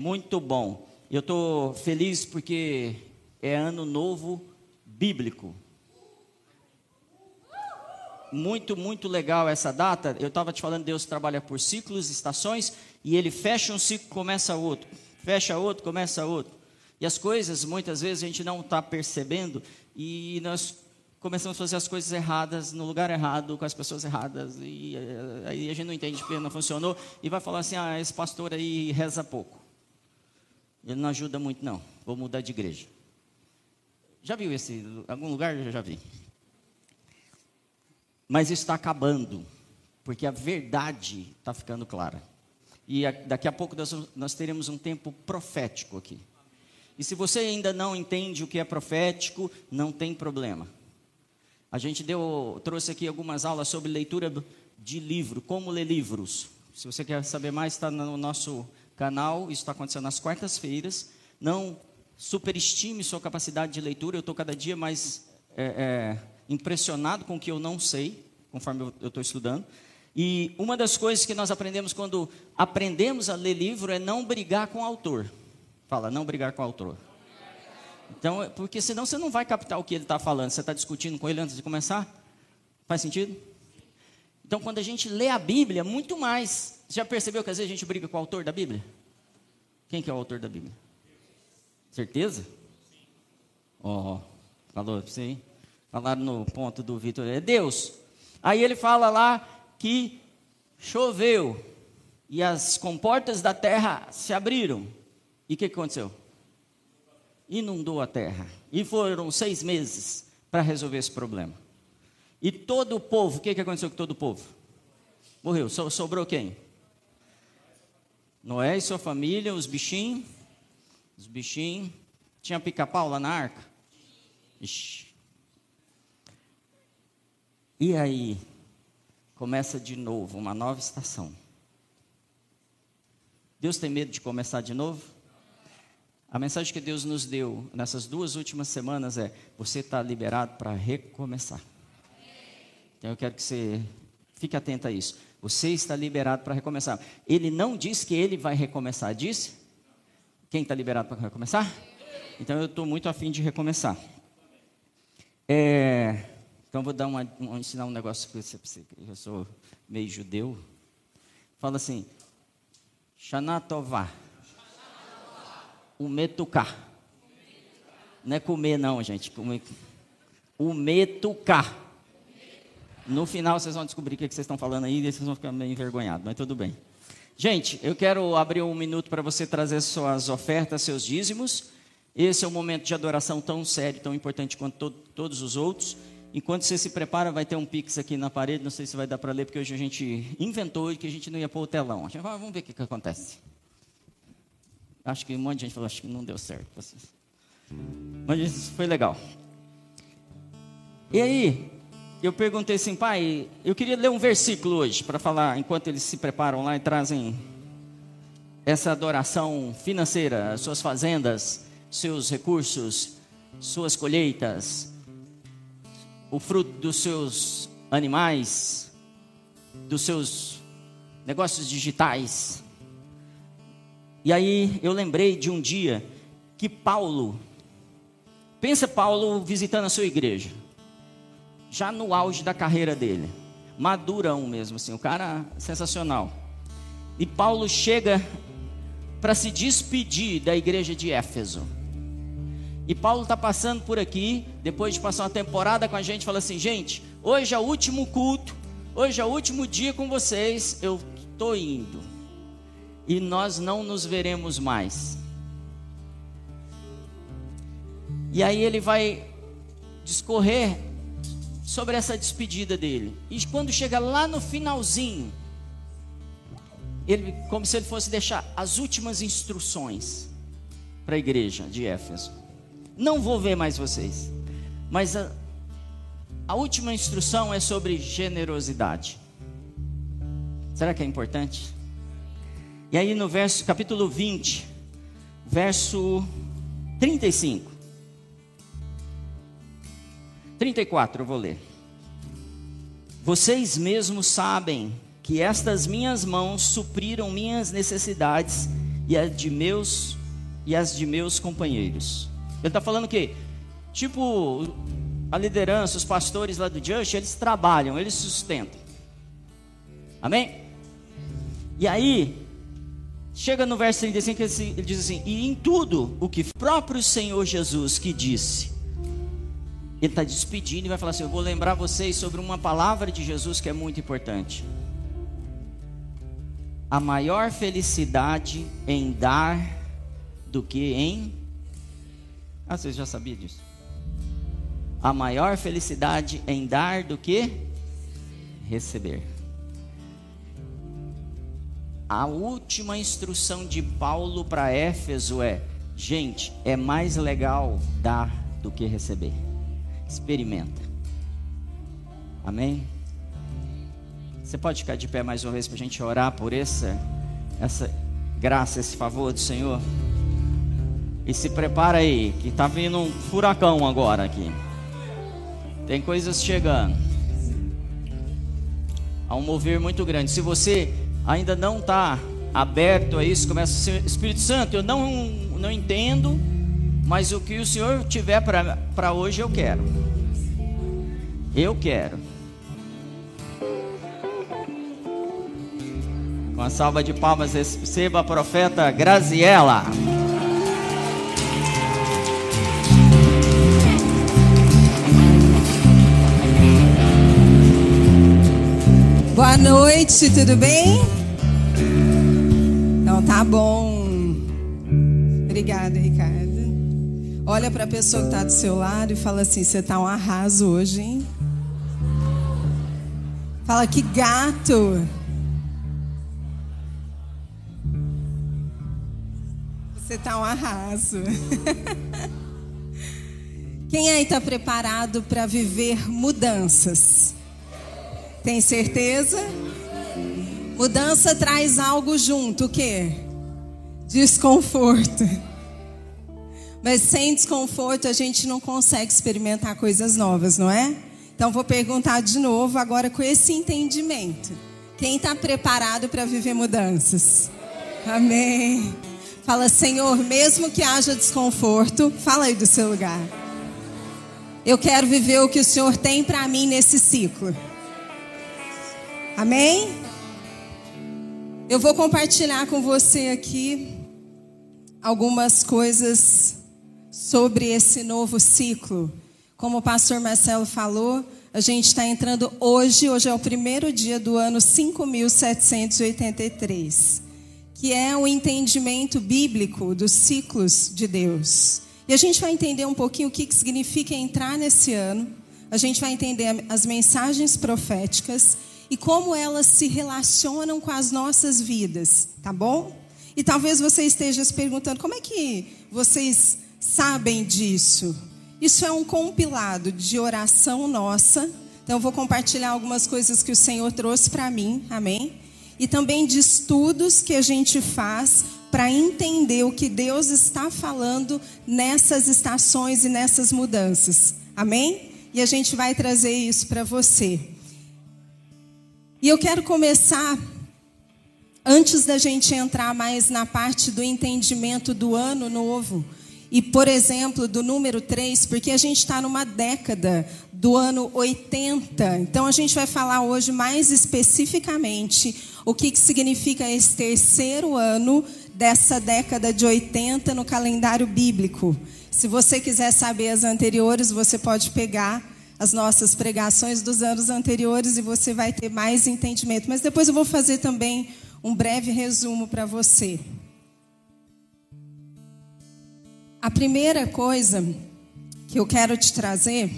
Muito bom. Eu estou feliz porque é ano novo bíblico. Muito, muito legal essa data. Eu estava te falando, Deus trabalha por ciclos, estações, e ele fecha um ciclo, começa outro. Fecha outro, começa outro. E as coisas, muitas vezes, a gente não está percebendo, e nós começamos a fazer as coisas erradas, no lugar errado, com as pessoas erradas, e eh, aí a gente não entende porque não funcionou, e vai falar assim: ah, esse pastor aí reza pouco. Ele não ajuda muito, não. Vou mudar de igreja. Já viu esse? Algum lugar eu já vi. Mas está acabando, porque a verdade está ficando clara. E daqui a pouco nós, nós teremos um tempo profético aqui. E se você ainda não entende o que é profético, não tem problema. A gente deu, trouxe aqui algumas aulas sobre leitura de livro, como ler livros. Se você quer saber mais, está no nosso canal. Isso está acontecendo nas quartas-feiras. Não superestime sua capacidade de leitura. Eu estou cada dia mais é, é, impressionado com o que eu não sei, conforme eu estou estudando. E uma das coisas que nós aprendemos quando aprendemos a ler livro é não brigar com o autor. Fala, não brigar com o autor. Então, porque senão você não vai captar o que ele está falando. Você está discutindo com ele antes de começar? Faz sentido? Então, quando a gente lê a Bíblia, muito mais. Já percebeu que às vezes a gente briga com o autor da Bíblia? Quem que é o autor da Bíblia? Certeza? Ó, oh, falou sim. Falaram no ponto do Vitor. É Deus. Aí ele fala lá que choveu e as comportas da terra se abriram. E o que, que aconteceu? Inundou a terra. E foram seis meses para resolver esse problema. E todo o povo, o que, que aconteceu com todo o povo? Morreu. So, sobrou quem? Noé e sua família, os bichinhos. Os bichinhos. Tinha pica-pau lá na arca? Ixi. E aí? Começa de novo, uma nova estação. Deus tem medo de começar de novo? A mensagem que Deus nos deu nessas duas últimas semanas é: você está liberado para recomeçar. Então eu quero que você fique atento a isso. Você está liberado para recomeçar. Ele não disse que ele vai recomeçar, disse? Quem está liberado para recomeçar? Então eu estou muito afim de recomeçar. É, então vou dar uma, um, ensinar um negócio para você, eu sou meio judeu. Fala assim, Shanatová. Umetuká. Não é comer não, gente. Umetuká. No final vocês vão descobrir o que vocês estão falando aí e vocês vão ficar meio envergonhados, mas tudo bem. Gente, eu quero abrir um minuto para você trazer suas ofertas, seus dízimos. Esse é um momento de adoração tão sério, tão importante quanto to todos os outros. Enquanto você se prepara, vai ter um pix aqui na parede. Não sei se vai dar para ler, porque hoje a gente inventou que a gente não ia pôr o telão. Gente, vamos ver o que, que acontece. Acho que um monte de gente falou, acho que não deu certo. Mas foi legal. E aí, eu perguntei assim, pai, eu queria ler um versículo hoje para falar, enquanto eles se preparam lá e trazem essa adoração financeira, suas fazendas, seus recursos, suas colheitas, o fruto dos seus animais, dos seus negócios digitais. E aí eu lembrei de um dia que Paulo, pensa Paulo visitando a sua igreja já no auge da carreira dele. Madurão mesmo, assim, o cara sensacional. E Paulo chega para se despedir da igreja de Éfeso. E Paulo está passando por aqui, depois de passar uma temporada com a gente, fala assim: gente, hoje é o último culto, hoje é o último dia com vocês, eu estou indo. E nós não nos veremos mais. E aí ele vai discorrer sobre essa despedida dele. E quando chega lá no finalzinho, ele como se ele fosse deixar as últimas instruções para a igreja de Éfeso. Não vou ver mais vocês. Mas a, a última instrução é sobre generosidade. Será que é importante? E aí no verso capítulo 20, verso 35. 34, eu vou ler. Vocês mesmos sabem que estas minhas mãos supriram minhas necessidades e as de meus e as de meus companheiros. Ele está falando que, tipo, a liderança, os pastores lá do Just, eles trabalham, eles sustentam. Amém? E aí, chega no verso 35 ele diz assim: E em tudo o que próprio Senhor Jesus que disse, ele está despedindo e vai falar assim: Eu vou lembrar vocês sobre uma palavra de Jesus que é muito importante. A maior felicidade em dar do que em. Ah, vocês já sabiam disso? A maior felicidade em dar do que receber. A última instrução de Paulo para Éfeso é: gente, é mais legal dar do que receber. Experimenta. Amém? Você pode ficar de pé mais uma vez para a gente orar por essa, essa graça, esse favor do Senhor? E se prepara aí, que está vindo um furacão agora aqui. Tem coisas chegando. Há um mover muito grande. Se você ainda não está aberto a isso, começa a ser Espírito Santo, eu não, não entendo, mas o que o Senhor tiver para hoje eu quero. Eu quero. Com a salva de palmas, receba a profeta Graziela. Boa noite, tudo bem? Então tá bom. Obrigada, Ricardo. Olha para a pessoa que está do seu lado e fala assim: você tá um arraso hoje, hein? Fala que gato. Você tá um arraso. Quem aí está preparado para viver mudanças? Tem certeza? Mudança traz algo junto, o quê? Desconforto. Mas sem desconforto a gente não consegue experimentar coisas novas, não é? Então vou perguntar de novo agora com esse entendimento. Quem está preparado para viver mudanças? Amém. Fala, Senhor, mesmo que haja desconforto, fala aí do seu lugar. Eu quero viver o que o Senhor tem para mim nesse ciclo. Amém? Eu vou compartilhar com você aqui algumas coisas sobre esse novo ciclo. Como o pastor Marcelo falou, a gente está entrando hoje, hoje é o primeiro dia do ano 5783, que é o entendimento bíblico dos ciclos de Deus. E a gente vai entender um pouquinho o que significa entrar nesse ano, a gente vai entender as mensagens proféticas e como elas se relacionam com as nossas vidas, tá bom? E talvez você esteja se perguntando: como é que vocês sabem disso? Isso é um compilado de oração nossa. Então, eu vou compartilhar algumas coisas que o Senhor trouxe para mim, amém? E também de estudos que a gente faz para entender o que Deus está falando nessas estações e nessas mudanças, amém? E a gente vai trazer isso para você. E eu quero começar, antes da gente entrar mais na parte do entendimento do ano novo, e, por exemplo, do número 3, porque a gente está numa década do ano 80. Então, a gente vai falar hoje mais especificamente o que, que significa esse terceiro ano dessa década de 80 no calendário bíblico. Se você quiser saber as anteriores, você pode pegar as nossas pregações dos anos anteriores e você vai ter mais entendimento. Mas depois eu vou fazer também um breve resumo para você. A primeira coisa que eu quero te trazer.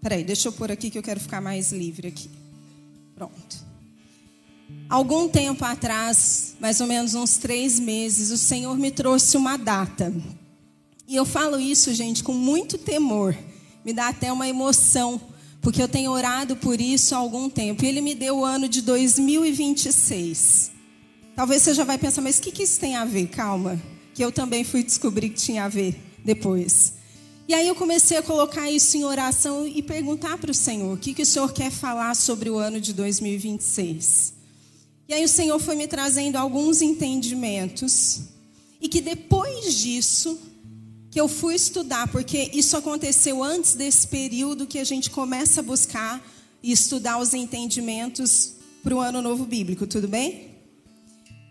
Peraí, deixa eu pôr aqui que eu quero ficar mais livre aqui. Pronto. Algum tempo atrás, mais ou menos uns três meses, o Senhor me trouxe uma data. E eu falo isso, gente, com muito temor me dá até uma emoção, porque eu tenho orado por isso há algum tempo. E ele me deu o ano de 2026. Talvez você já vai pensar, mas o que, que isso tem a ver? Calma, que eu também fui descobrir que tinha a ver depois. E aí eu comecei a colocar isso em oração e perguntar para o Senhor, o que, que o Senhor quer falar sobre o ano de 2026? E aí o Senhor foi me trazendo alguns entendimentos E que depois disso, que eu fui estudar, porque isso aconteceu antes desse período que a gente começa a buscar e estudar os entendimentos para o ano novo bíblico, tudo bem?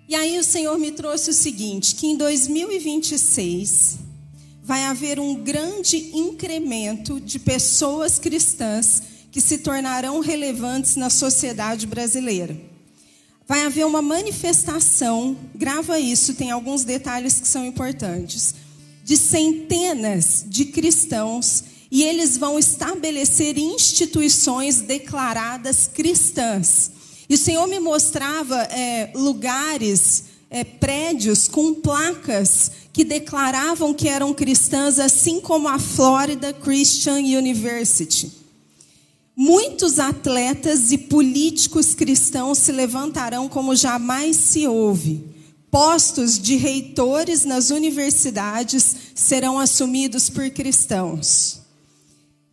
E aí o Senhor me trouxe o seguinte, que em 2026 vai haver um grande incremento de pessoas cristãs que se tornarão relevantes na sociedade brasileira. Vai haver uma manifestação, grava isso, tem alguns detalhes que são importantes, de centenas de cristãos e eles vão estabelecer instituições declaradas cristãs. E o Senhor me mostrava é, lugares, é, prédios com placas que declaravam que eram cristãs, assim como a Florida Christian University. Muitos atletas e políticos cristãos se levantarão como jamais se ouve. Postos de reitores nas universidades serão assumidos por cristãos.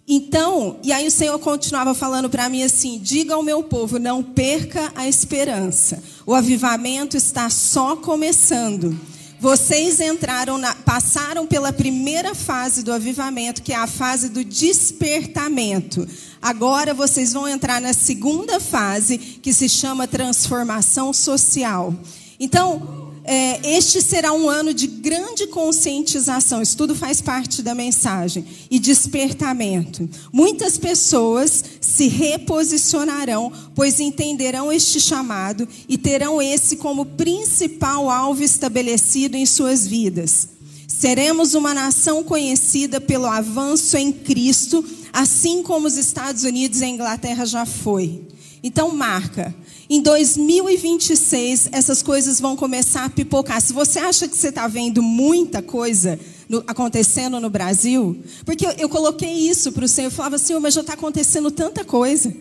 Então, e aí o Senhor continuava falando para mim assim: diga ao meu povo, não perca a esperança. O avivamento está só começando. Vocês entraram, na, passaram pela primeira fase do avivamento, que é a fase do despertamento. Agora vocês vão entrar na segunda fase, que se chama transformação social. Então, é, este será um ano de grande conscientização. Isso tudo faz parte da mensagem. E despertamento. Muitas pessoas se reposicionarão, pois entenderão este chamado e terão esse como principal alvo estabelecido em suas vidas. Seremos uma nação conhecida pelo avanço em Cristo, assim como os Estados Unidos e a Inglaterra já foi. Então marca em 2026, essas coisas vão começar a pipocar. Se você acha que você está vendo muita coisa no, acontecendo no Brasil, porque eu, eu coloquei isso para o Senhor, eu falava, Senhor, mas já está acontecendo tanta coisa.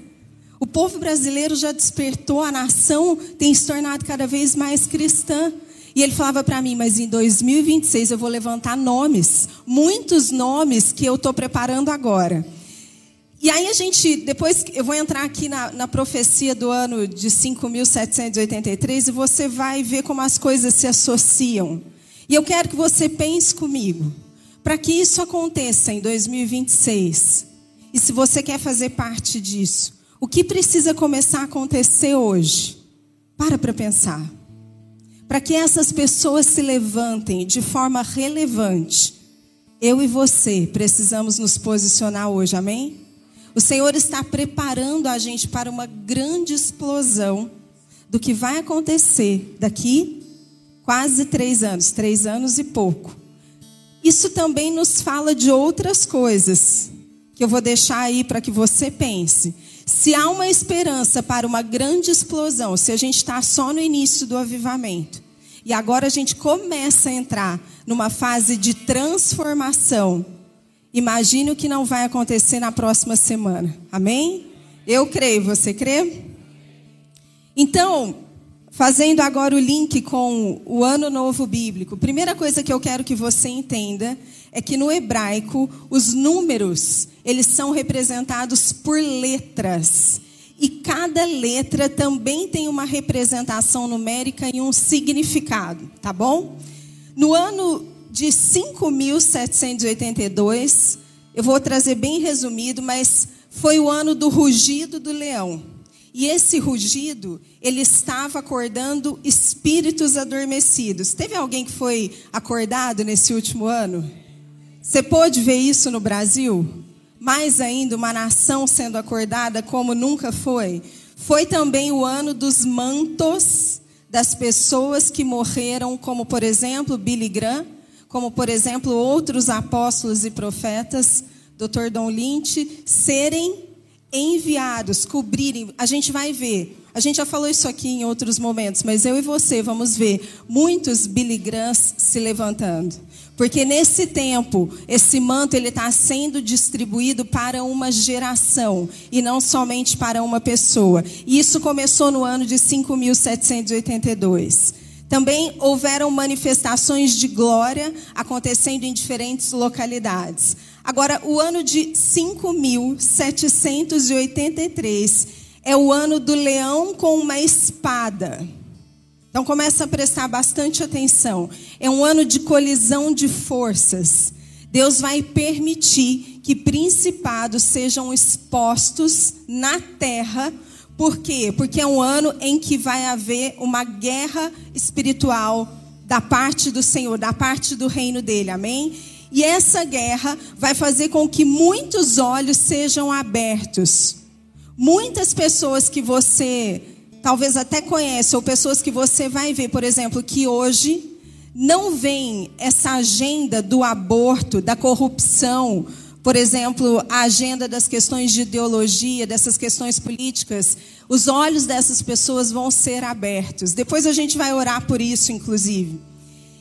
O povo brasileiro já despertou, a nação tem se tornado cada vez mais cristã. E ele falava para mim, mas em 2026 eu vou levantar nomes, muitos nomes que eu estou preparando agora. E aí a gente, depois eu vou entrar aqui na, na profecia do ano de 5.783 e você vai ver como as coisas se associam. E eu quero que você pense comigo, para que isso aconteça em 2026. E se você quer fazer parte disso, o que precisa começar a acontecer hoje? Para para pensar. Para que essas pessoas se levantem de forma relevante, eu e você precisamos nos posicionar hoje, amém? O Senhor está preparando a gente para uma grande explosão do que vai acontecer daqui quase três anos, três anos e pouco. Isso também nos fala de outras coisas que eu vou deixar aí para que você pense. Se há uma esperança para uma grande explosão, se a gente está só no início do avivamento, e agora a gente começa a entrar numa fase de transformação, Imagine o que não vai acontecer na próxima semana. Amém? Eu creio, você crê? Então, fazendo agora o link com o Ano Novo Bíblico, primeira coisa que eu quero que você entenda é que no hebraico os números, eles são representados por letras. E cada letra também tem uma representação numérica e um significado, tá bom? No ano de 5.782. Eu vou trazer bem resumido, mas foi o ano do rugido do leão. E esse rugido, ele estava acordando espíritos adormecidos. Teve alguém que foi acordado nesse último ano? Você pôde ver isso no Brasil? Mais ainda, uma nação sendo acordada como nunca foi. Foi também o ano dos mantos das pessoas que morreram, como por exemplo Billy Graham, como por exemplo outros apóstolos e profetas, Dr. Dom Lynch, serem enviados, cobrirem. A gente vai ver. A gente já falou isso aqui em outros momentos, mas eu e você vamos ver muitos Billy se levantando. Porque nesse tempo, esse manto ele está sendo distribuído para uma geração e não somente para uma pessoa. E isso começou no ano de 5.782. Também houveram manifestações de glória acontecendo em diferentes localidades. Agora, o ano de 5.783 é o ano do leão com uma espada. Então começa a prestar bastante atenção. É um ano de colisão de forças. Deus vai permitir que principados sejam expostos na terra. Por quê? Porque é um ano em que vai haver uma guerra espiritual da parte do Senhor, da parte do reino dele. Amém? E essa guerra vai fazer com que muitos olhos sejam abertos. Muitas pessoas que você talvez até conhece, ou pessoas que você vai ver, por exemplo, que hoje não veem essa agenda do aborto, da corrupção, por exemplo, a agenda das questões de ideologia, dessas questões políticas, os olhos dessas pessoas vão ser abertos. Depois a gente vai orar por isso, inclusive.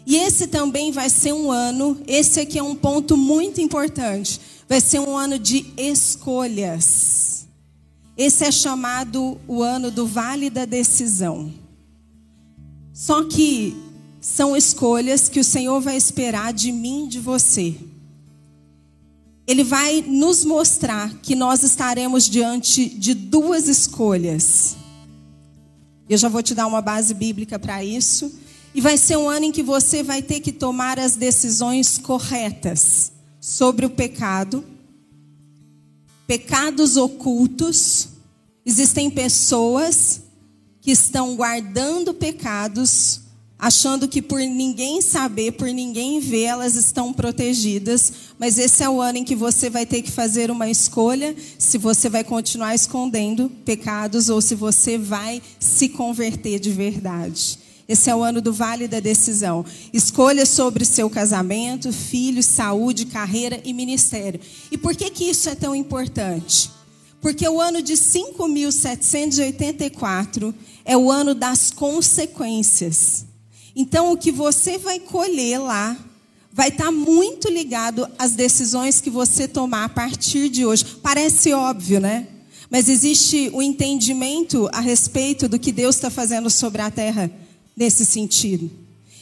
E esse também vai ser um ano, esse aqui é um ponto muito importante, vai ser um ano de escolhas. Esse é chamado o ano do vale da decisão. Só que são escolhas que o Senhor vai esperar de mim, de você. Ele vai nos mostrar que nós estaremos diante de duas escolhas. Eu já vou te dar uma base bíblica para isso. E vai ser um ano em que você vai ter que tomar as decisões corretas sobre o pecado pecados ocultos. Existem pessoas que estão guardando pecados, achando que por ninguém saber, por ninguém ver, elas estão protegidas. Mas esse é o ano em que você vai ter que fazer uma escolha se você vai continuar escondendo pecados ou se você vai se converter de verdade. Esse é o ano do vale da decisão. Escolha sobre seu casamento, filhos, saúde, carreira e ministério. E por que, que isso é tão importante? Porque o ano de 5.784 é o ano das consequências. Então, o que você vai colher lá vai estar muito ligado às decisões que você tomar a partir de hoje. Parece óbvio, né? Mas existe o um entendimento a respeito do que Deus está fazendo sobre a terra nesse sentido.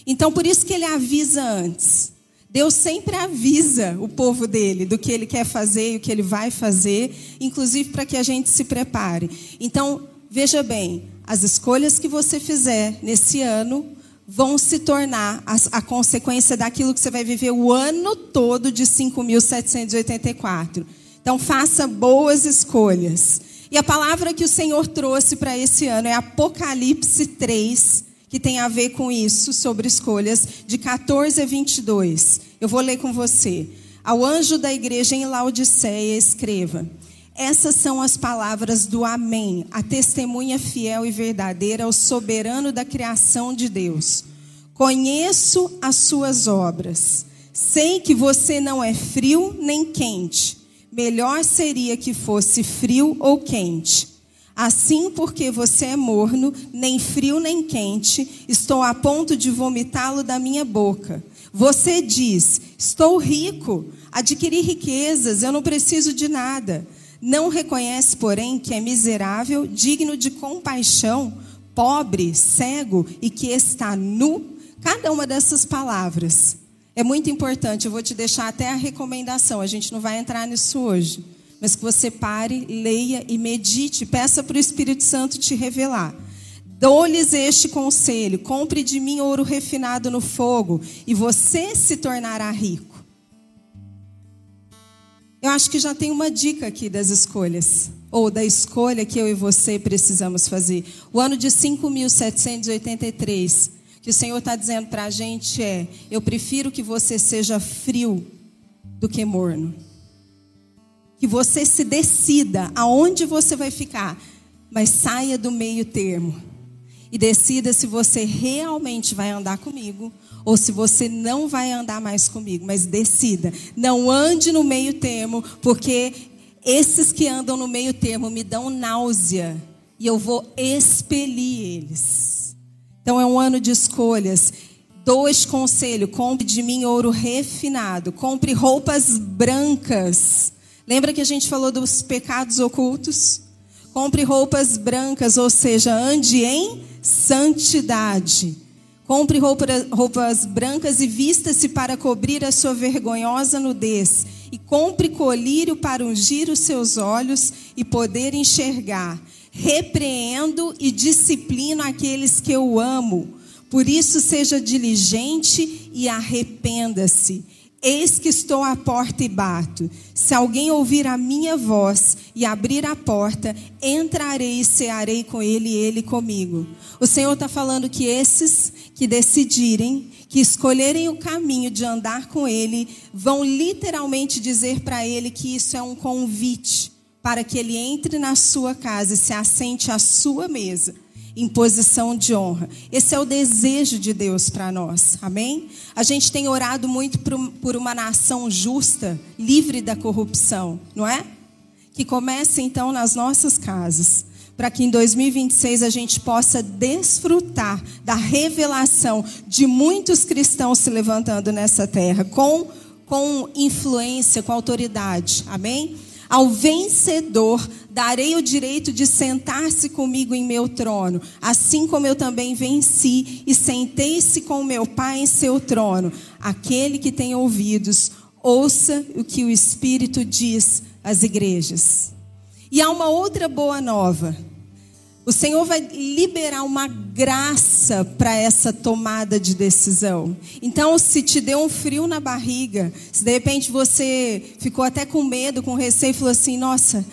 Então, por isso que ele avisa antes. Deus sempre avisa o povo dele do que ele quer fazer e o que ele vai fazer, inclusive para que a gente se prepare. Então, veja bem, as escolhas que você fizer nesse ano vão se tornar a, a consequência daquilo que você vai viver o ano todo de 5.784. Então, faça boas escolhas. E a palavra que o Senhor trouxe para esse ano é Apocalipse 3, que tem a ver com isso, sobre escolhas, de 14 a 22. Eu vou ler com você. Ao anjo da igreja em Laodiceia, escreva: Essas são as palavras do Amém, a testemunha fiel e verdadeira ao soberano da criação de Deus. Conheço as suas obras. Sei que você não é frio nem quente. Melhor seria que fosse frio ou quente. Assim, porque você é morno, nem frio nem quente, estou a ponto de vomitá-lo da minha boca. Você diz: Estou rico, adquiri riquezas, eu não preciso de nada. Não reconhece, porém, que é miserável, digno de compaixão, pobre, cego e que está nu? Cada uma dessas palavras é muito importante. Eu vou te deixar até a recomendação, a gente não vai entrar nisso hoje mas que você pare, leia e medite, peça para o Espírito Santo te revelar. Dou-lhes este conselho: compre de mim ouro refinado no fogo, e você se tornará rico. Eu acho que já tem uma dica aqui das escolhas, ou da escolha que eu e você precisamos fazer. O ano de 5.783, que o Senhor está dizendo para a gente é: eu prefiro que você seja frio do que morno que você se decida aonde você vai ficar, mas saia do meio termo e decida se você realmente vai andar comigo ou se você não vai andar mais comigo, mas decida, não ande no meio termo, porque esses que andam no meio termo me dão náusea e eu vou expelir eles. Então é um ano de escolhas. Dois conselhos: compre de mim ouro refinado, compre roupas brancas Lembra que a gente falou dos pecados ocultos? Compre roupas brancas, ou seja, ande em santidade. Compre roupas brancas e vista-se para cobrir a sua vergonhosa nudez. E compre colírio para ungir os seus olhos e poder enxergar. Repreendo e disciplino aqueles que eu amo. Por isso, seja diligente e arrependa-se. Eis que estou à porta e bato. Se alguém ouvir a minha voz e abrir a porta, entrarei e cearei com ele e ele comigo. O Senhor está falando que esses que decidirem, que escolherem o caminho de andar com Ele, vão literalmente dizer para Ele que isso é um convite para que Ele entre na sua casa e se assente à sua mesa em posição de honra. Esse é o desejo de Deus para nós, amém? A gente tem orado muito por uma nação justa, livre da corrupção, não é? Que comece então nas nossas casas, para que em 2026 a gente possa desfrutar da revelação de muitos cristãos se levantando nessa terra, com, com influência, com autoridade, amém? Ao vencedor darei o direito de sentar-se comigo em meu trono, assim como eu também venci e sentei-se com meu Pai em seu trono. Aquele que tem ouvidos, ouça o que o Espírito diz às igrejas. E há uma outra boa nova. O Senhor vai liberar uma graça para essa tomada de decisão. Então, se te deu um frio na barriga, se de repente você ficou até com medo, com receio, e falou assim: Nossa,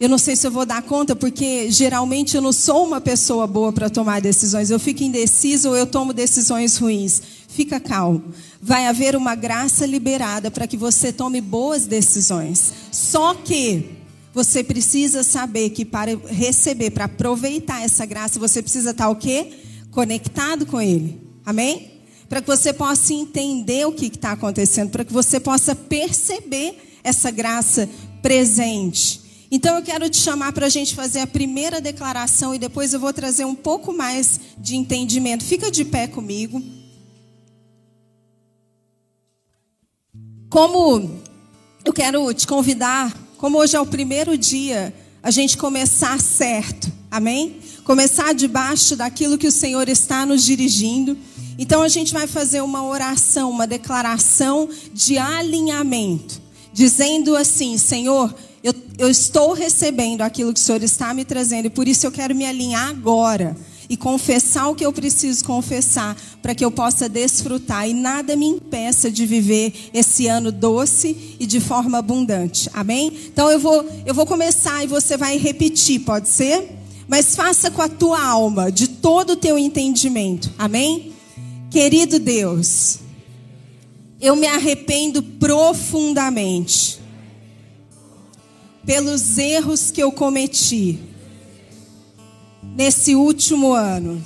eu não sei se eu vou dar conta, porque geralmente eu não sou uma pessoa boa para tomar decisões. Eu fico indeciso ou eu tomo decisões ruins. Fica calmo. Vai haver uma graça liberada para que você tome boas decisões. Só que você precisa saber que para receber, para aproveitar essa graça, você precisa estar o quê? Conectado com Ele. Amém? Para que você possa entender o que está acontecendo, para que você possa perceber essa graça presente. Então eu quero te chamar para a gente fazer a primeira declaração e depois eu vou trazer um pouco mais de entendimento. Fica de pé comigo. Como eu quero te convidar como hoje é o primeiro dia, a gente começar certo, amém? Começar debaixo daquilo que o Senhor está nos dirigindo. Então a gente vai fazer uma oração, uma declaração de alinhamento, dizendo assim: Senhor, eu, eu estou recebendo aquilo que o Senhor está me trazendo e por isso eu quero me alinhar agora e confessar o que eu preciso confessar, para que eu possa desfrutar e nada me impeça de viver esse ano doce e de forma abundante. Amém? Então eu vou, eu vou começar e você vai repetir, pode ser? Mas faça com a tua alma, de todo o teu entendimento. Amém? Querido Deus, eu me arrependo profundamente pelos erros que eu cometi nesse último ano.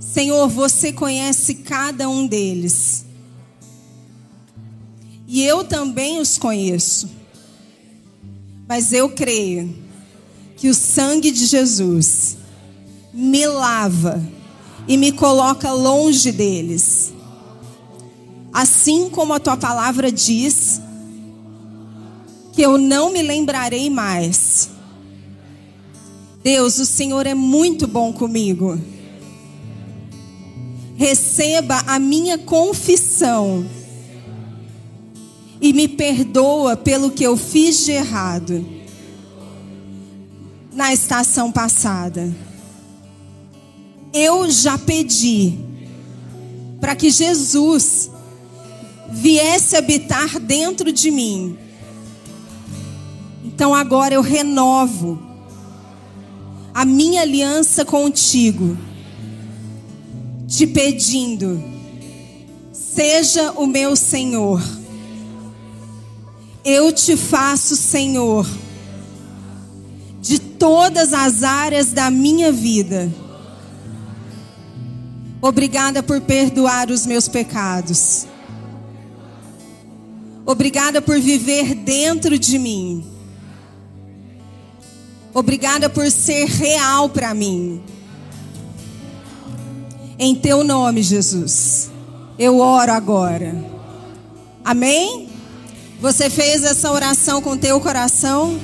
Senhor, você conhece cada um deles. E eu também os conheço. Mas eu creio que o sangue de Jesus me lava e me coloca longe deles. Assim como a tua palavra diz, que eu não me lembrarei mais Deus, o Senhor é muito bom comigo. Receba a minha confissão e me perdoa pelo que eu fiz de errado na estação passada. Eu já pedi para que Jesus viesse habitar dentro de mim. Então agora eu renovo a minha aliança contigo, te pedindo, seja o meu Senhor. Eu te faço Senhor de todas as áreas da minha vida. Obrigada por perdoar os meus pecados. Obrigada por viver dentro de mim. Obrigada por ser real para mim. Em teu nome, Jesus, eu oro agora. Amém? Você fez essa oração com teu coração?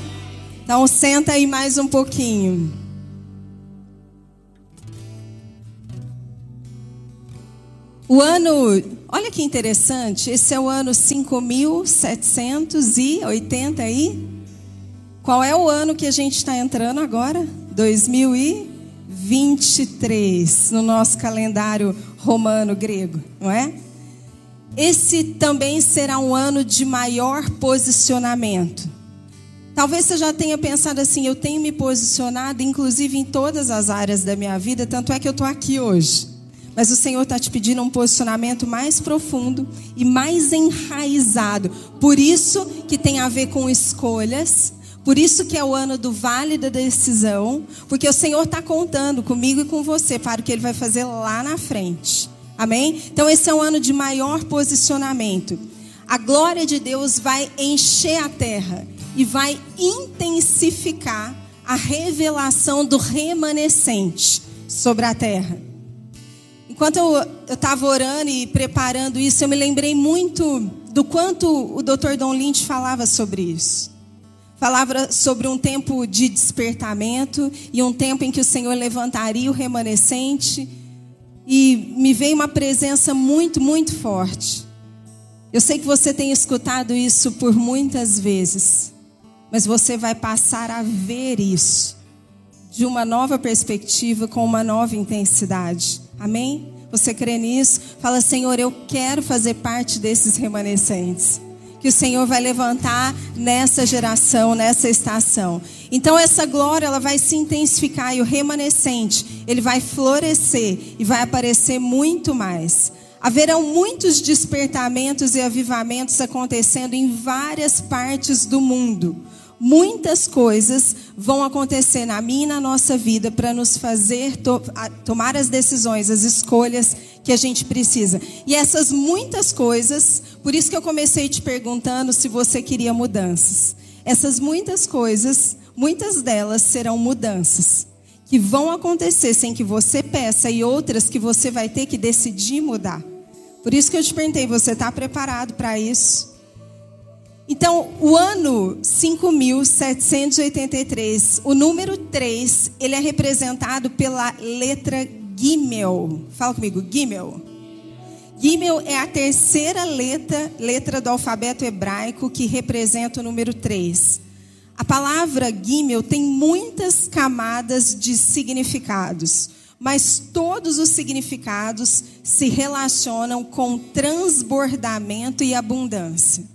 Então senta aí mais um pouquinho. O ano, olha que interessante, esse é o ano 5780 aí. Qual é o ano que a gente está entrando agora? 2026. 23 no nosso calendário romano grego, não é? Esse também será um ano de maior posicionamento. Talvez você já tenha pensado assim, eu tenho me posicionado, inclusive em todas as áreas da minha vida, tanto é que eu estou aqui hoje. Mas o Senhor está te pedindo um posicionamento mais profundo e mais enraizado. Por isso que tem a ver com escolhas. Por isso que é o ano do vale da decisão. Porque o Senhor está contando comigo e com você para o que Ele vai fazer lá na frente. Amém? Então esse é um ano de maior posicionamento. A glória de Deus vai encher a terra e vai intensificar a revelação do remanescente sobre a terra. Enquanto eu estava orando e preparando isso, eu me lembrei muito do quanto o Dr. Don Lynch falava sobre isso. Falava sobre um tempo de despertamento e um tempo em que o Senhor levantaria o remanescente. E me veio uma presença muito, muito forte. Eu sei que você tem escutado isso por muitas vezes, mas você vai passar a ver isso de uma nova perspectiva, com uma nova intensidade. Amém? Você crê nisso? Fala, Senhor, eu quero fazer parte desses remanescentes. Que o Senhor vai levantar nessa geração, nessa estação. Então essa glória ela vai se intensificar e o remanescente, ele vai florescer e vai aparecer muito mais. Haverão muitos despertamentos e avivamentos acontecendo em várias partes do mundo muitas coisas vão acontecer na minha e na nossa vida para nos fazer to tomar as decisões, as escolhas que a gente precisa. E essas muitas coisas, por isso que eu comecei te perguntando se você queria mudanças. Essas muitas coisas, muitas delas serão mudanças que vão acontecer sem que você peça e outras que você vai ter que decidir mudar. Por isso que eu te perguntei, você está preparado para isso? Então, o ano 5783, o número 3, ele é representado pela letra Gimel. Fala comigo, Gimel. Gimel é a terceira letra, letra do alfabeto hebraico que representa o número 3. A palavra Gimel tem muitas camadas de significados, mas todos os significados se relacionam com transbordamento e abundância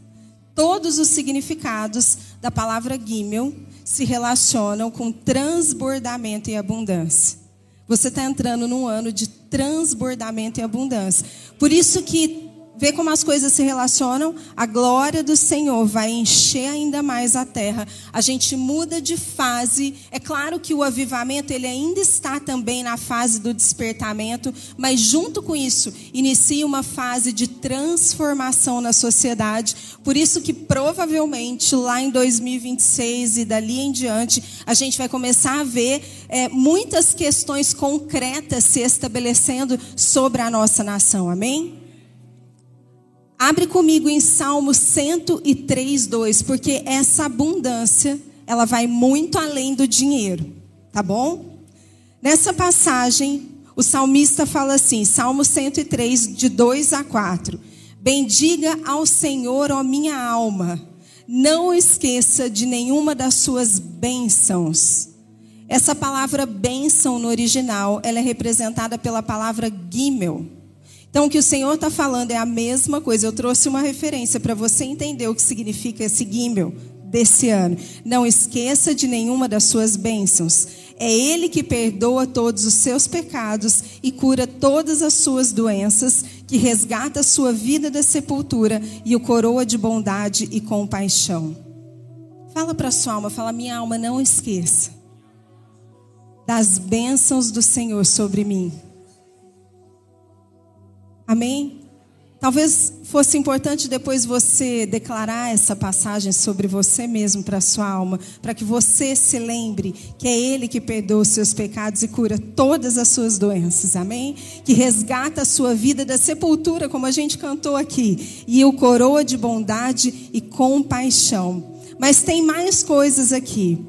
todos os significados da palavra Gimel se relacionam com transbordamento e abundância. Você está entrando num ano de transbordamento e abundância. Por isso que Vê como as coisas se relacionam? A glória do Senhor vai encher ainda mais a terra. A gente muda de fase. É claro que o avivamento ele ainda está também na fase do despertamento, mas junto com isso inicia uma fase de transformação na sociedade. Por isso que provavelmente lá em 2026 e dali em diante a gente vai começar a ver é, muitas questões concretas se estabelecendo sobre a nossa nação. Amém? Abre comigo em Salmo 103, 2, porque essa abundância, ela vai muito além do dinheiro, tá bom? Nessa passagem, o salmista fala assim, Salmo 103, de 2 a 4. Bendiga ao Senhor, ó minha alma, não esqueça de nenhuma das suas bênçãos. Essa palavra bênção no original, ela é representada pela palavra gimel. Então, o que o Senhor está falando é a mesma coisa. Eu trouxe uma referência para você entender o que significa esse gímel desse ano. Não esqueça de nenhuma das suas bênçãos. É Ele que perdoa todos os seus pecados e cura todas as suas doenças, que resgata a sua vida da sepultura e o coroa de bondade e compaixão. Fala para sua alma, fala, minha alma, não esqueça das bênçãos do Senhor sobre mim. Amém? Talvez fosse importante depois você declarar essa passagem sobre você mesmo para sua alma, para que você se lembre que é Ele que perdoa os seus pecados e cura todas as suas doenças, amém? Que resgata a sua vida da sepultura, como a gente cantou aqui, e o coroa de bondade e compaixão. Mas tem mais coisas aqui.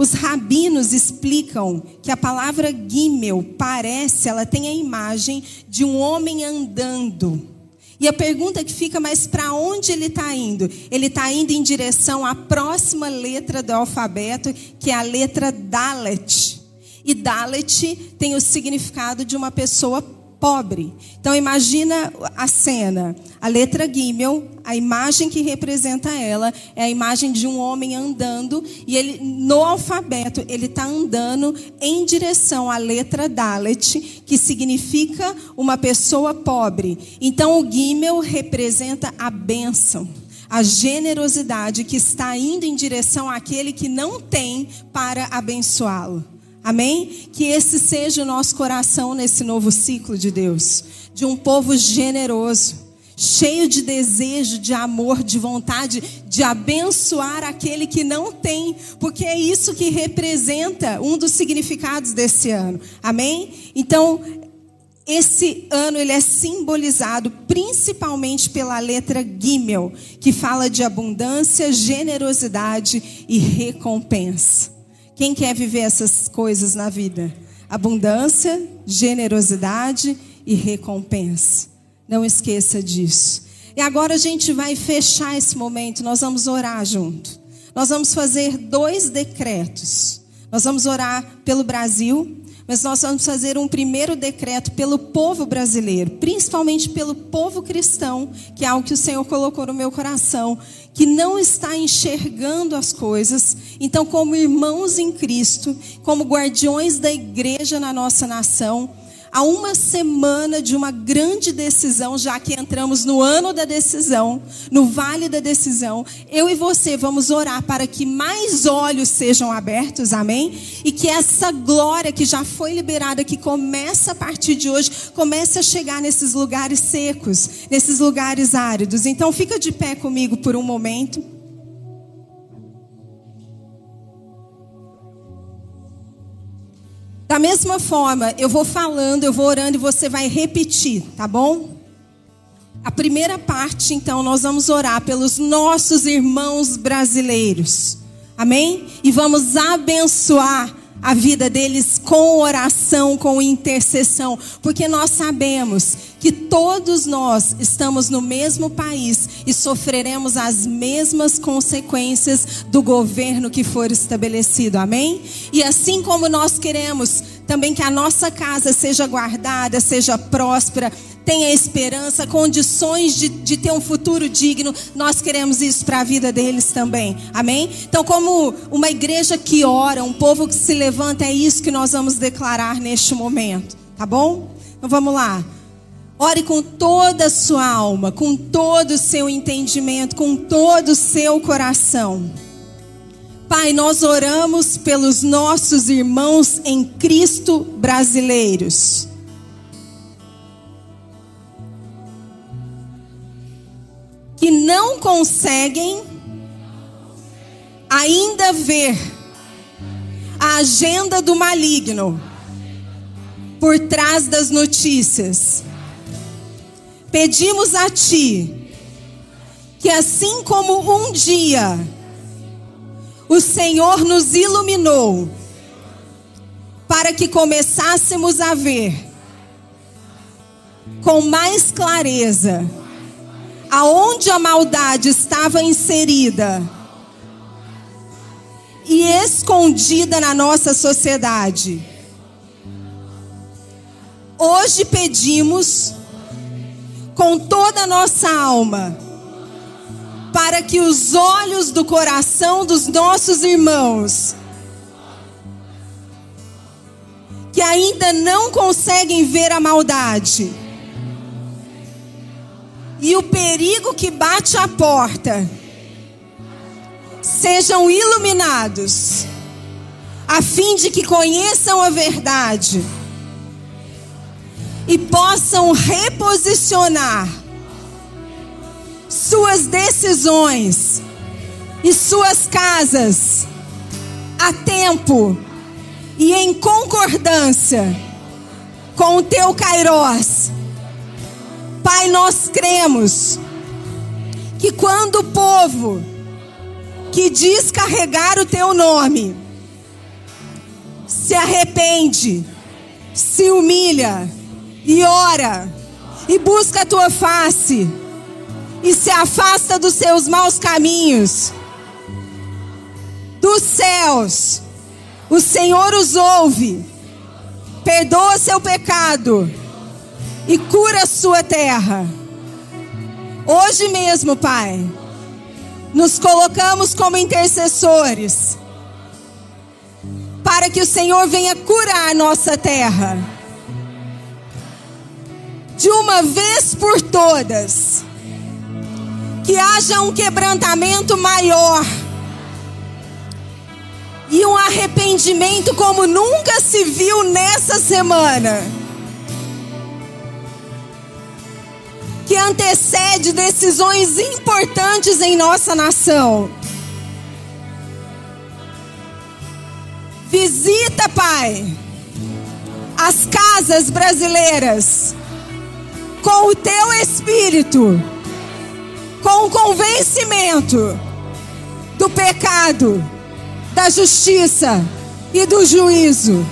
Os rabinos explicam que a palavra gimel parece, ela tem a imagem de um homem andando. E a pergunta que fica, mas para onde ele está indo? Ele está indo em direção à próxima letra do alfabeto, que é a letra Dalet. E Dalet tem o significado de uma pessoa pobre. Então imagina a cena. A letra Gimel, a imagem que representa ela é a imagem de um homem andando e ele no alfabeto ele está andando em direção à letra Dalet, que significa uma pessoa pobre. Então o Gimel representa a bênção a generosidade que está indo em direção àquele que não tem para abençoá-lo. Amém? Que esse seja o nosso coração nesse novo ciclo de Deus, de um povo generoso, cheio de desejo, de amor, de vontade de abençoar aquele que não tem, porque é isso que representa um dos significados desse ano. Amém? Então, esse ano ele é simbolizado principalmente pela letra Gimel, que fala de abundância, generosidade e recompensa. Quem quer viver essas coisas na vida? Abundância, generosidade e recompensa. Não esqueça disso. E agora a gente vai fechar esse momento, nós vamos orar junto. Nós vamos fazer dois decretos. Nós vamos orar pelo Brasil, mas nós vamos fazer um primeiro decreto pelo povo brasileiro, principalmente pelo povo cristão, que é algo que o Senhor colocou no meu coração, que não está enxergando as coisas. Então, como irmãos em Cristo, como guardiões da igreja na nossa nação, a uma semana de uma grande decisão, já que entramos no ano da decisão, no vale da decisão, eu e você vamos orar para que mais olhos sejam abertos, amém? E que essa glória que já foi liberada, que começa a partir de hoje, comece a chegar nesses lugares secos, nesses lugares áridos. Então, fica de pé comigo por um momento. Da mesma forma, eu vou falando, eu vou orando e você vai repetir, tá bom? A primeira parte, então, nós vamos orar pelos nossos irmãos brasileiros. Amém? E vamos abençoar a vida deles com oração, com intercessão, porque nós sabemos que todos nós estamos no mesmo país e sofreremos as mesmas consequências do governo que for estabelecido. Amém? E assim como nós queremos também que a nossa casa seja guardada, seja próspera, tenha esperança, condições de, de ter um futuro digno. Nós queremos isso para a vida deles também. Amém? Então, como uma igreja que ora, um povo que se levanta, é isso que nós vamos declarar neste momento. Tá bom? Então vamos lá. Ore com toda a sua alma, com todo o seu entendimento, com todo o seu coração. Pai, nós oramos pelos nossos irmãos em Cristo brasileiros. Que não conseguem ainda ver a agenda do maligno por trás das notícias. Pedimos a Ti que, assim como um dia o Senhor nos iluminou para que começássemos a ver com mais clareza aonde a maldade estava inserida e escondida na nossa sociedade. Hoje pedimos com toda a nossa alma para que os olhos do coração dos nossos irmãos, que ainda não conseguem ver a maldade, e o perigo que bate à porta, sejam iluminados, a fim de que conheçam a verdade e possam reposicionar suas decisões e suas casas a tempo e em concordância com o teu Kairós. Pai, nós cremos que quando o povo que diz carregar o teu nome se arrepende, se humilha e ora e busca a tua face e se afasta dos seus maus caminhos. Dos céus, o Senhor os ouve perdoa seu pecado e cura sua terra. Hoje mesmo, Pai, nos colocamos como intercessores para que o Senhor venha curar nossa terra. De uma vez por todas, que haja um quebrantamento maior e um arrependimento como nunca se viu nessa semana. Que antecede decisões importantes em nossa nação. Visita, Pai, as casas brasileiras com o teu espírito, com o convencimento do pecado da justiça e do juízo.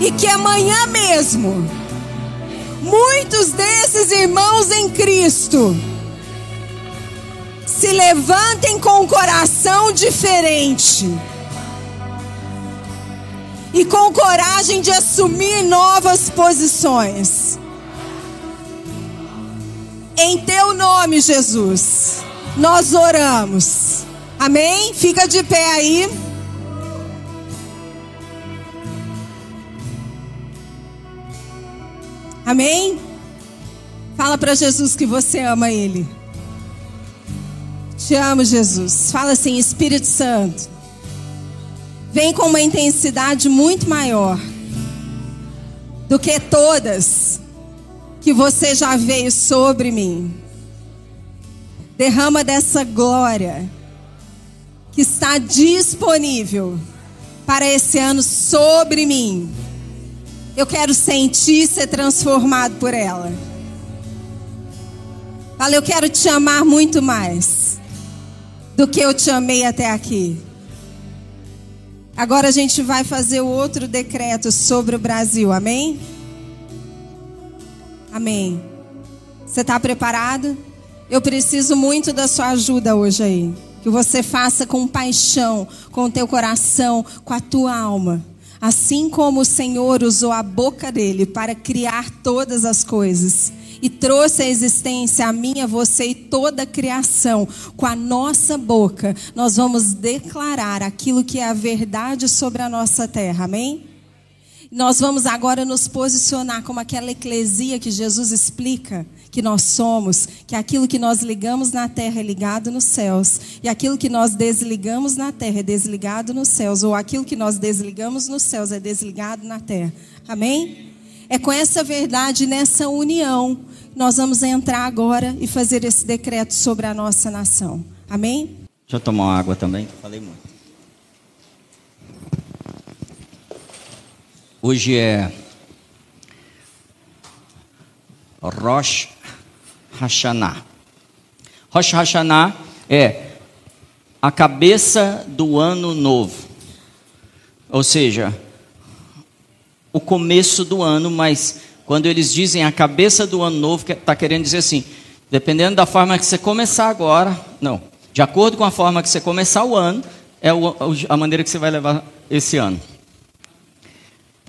E que amanhã mesmo, muitos desses irmãos em Cristo se levantem com um coração diferente e com coragem de assumir novas posições. Em teu nome, Jesus, nós oramos. Amém? Fica de pé aí. Amém? Fala para Jesus que você ama Ele. Te amo, Jesus. Fala assim, Espírito Santo. Vem com uma intensidade muito maior do que todas que você já veio sobre mim. Derrama dessa glória que está disponível para esse ano sobre mim. Eu quero sentir ser transformado por ela. Fala, eu quero te amar muito mais do que eu te amei até aqui. Agora a gente vai fazer o outro decreto sobre o Brasil, amém? Amém. Você está preparado? Eu preciso muito da sua ajuda hoje aí. Que você faça com paixão, com o teu coração, com a tua alma. Assim como o Senhor usou a boca dele para criar todas as coisas e trouxe à existência a minha, você e toda a criação, com a nossa boca, nós vamos declarar aquilo que é a verdade sobre a nossa terra. Amém? Nós vamos agora nos posicionar como aquela eclesia que Jesus explica que nós somos, que aquilo que nós ligamos na terra é ligado nos céus, e aquilo que nós desligamos na terra é desligado nos céus, ou aquilo que nós desligamos nos céus é desligado na terra. Amém? É com essa verdade, nessa união, nós vamos entrar agora e fazer esse decreto sobre a nossa nação. Amém? Deixa eu tomar uma água também, falei muito. Hoje é Rosh Hashanah. Rosh Hashanah é a cabeça do ano novo. Ou seja, o começo do ano, mas quando eles dizem a cabeça do ano novo, está querendo dizer assim, dependendo da forma que você começar agora, não, de acordo com a forma que você começar o ano, é a maneira que você vai levar esse ano.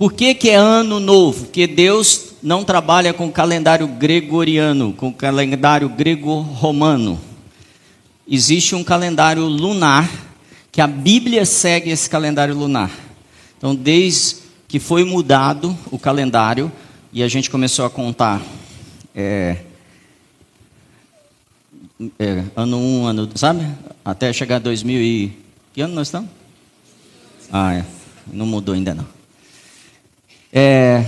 Por que, que é ano novo? Porque Deus não trabalha com o calendário gregoriano, com o calendário grego-romano. Existe um calendário lunar, que a Bíblia segue esse calendário lunar. Então, desde que foi mudado o calendário, e a gente começou a contar é, é, ano 1, um, ano, sabe? Até chegar a 2000 e... Que ano nós estamos? Ah, é. Não mudou ainda não. É,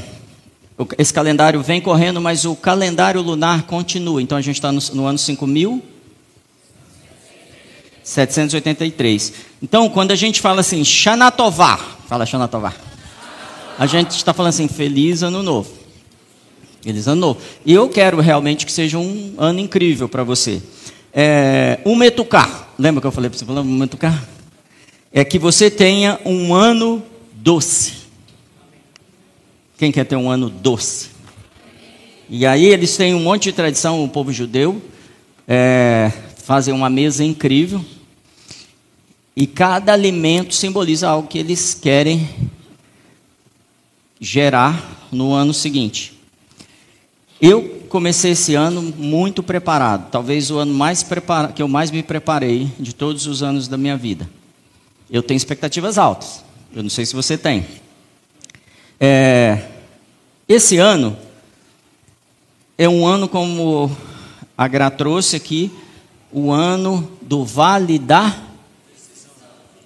esse calendário vem correndo, mas o calendário lunar continua. Então a gente está no, no ano 5783. Então, quando a gente fala assim, Shanatová, fala Shanatová, a gente está falando assim, feliz ano novo. Feliz ano novo. E eu quero realmente que seja um ano incrível para você. É, um metucar, lembra que eu falei para você, um metucar? É que você tenha um ano doce. Quem quer ter um ano doce? E aí eles têm um monte de tradição, o povo judeu, é, fazem uma mesa incrível. E cada alimento simboliza algo que eles querem gerar no ano seguinte. Eu comecei esse ano muito preparado, talvez o ano mais prepara que eu mais me preparei de todos os anos da minha vida. Eu tenho expectativas altas, eu não sei se você tem. É, esse ano é um ano como a Gra trouxe aqui, o ano do Vale da.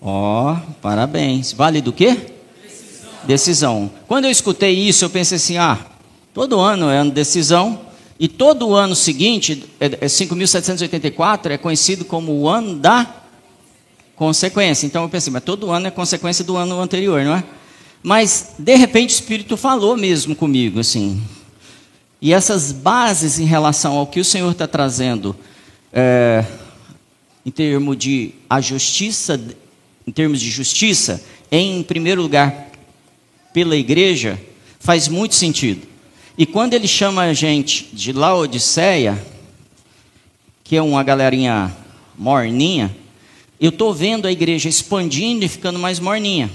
Ó, oh, parabéns. Vale do quê? Decisão. decisão. Quando eu escutei isso, eu pensei assim: ah, todo ano é ano de decisão, e todo ano seguinte, é 5.784, é, é conhecido como o ano da consequência. Então eu pensei, mas todo ano é consequência do ano anterior, não é? Mas, de repente, o Espírito falou mesmo comigo, assim. E essas bases em relação ao que o Senhor está trazendo, é, em termos de a justiça, em termos de justiça, em primeiro lugar, pela igreja, faz muito sentido. E quando ele chama a gente de Laodiceia, que é uma galerinha morninha, eu estou vendo a igreja expandindo e ficando mais morninha.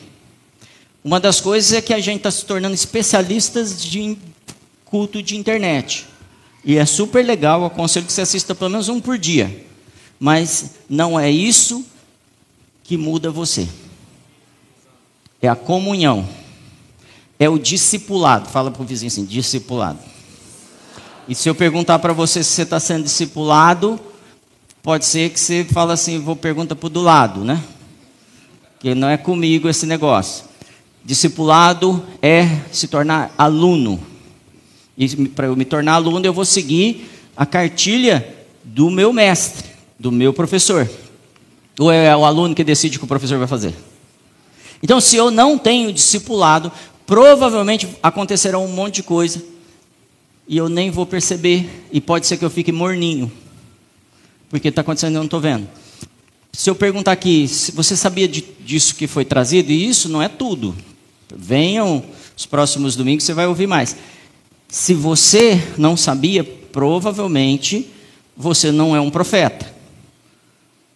Uma das coisas é que a gente está se tornando especialistas de culto de internet. E é super legal, aconselho que você assista pelo menos um por dia. Mas não é isso que muda você. É a comunhão. É o discipulado. Fala para o vizinho assim: discipulado. E se eu perguntar para você se você está sendo discipulado, pode ser que você fale assim: vou perguntar para o do lado, né? Que não é comigo esse negócio. Discipulado é se tornar aluno. E para eu me tornar aluno, eu vou seguir a cartilha do meu mestre, do meu professor. Ou é o aluno que decide o que o professor vai fazer? Então, se eu não tenho discipulado, provavelmente acontecerá um monte de coisa e eu nem vou perceber, e pode ser que eu fique morninho, porque está acontecendo e eu não estou vendo. Se eu perguntar aqui, você sabia de, disso que foi trazido, e isso não é tudo, Venham os próximos domingos, você vai ouvir mais. Se você não sabia, provavelmente você não é um profeta.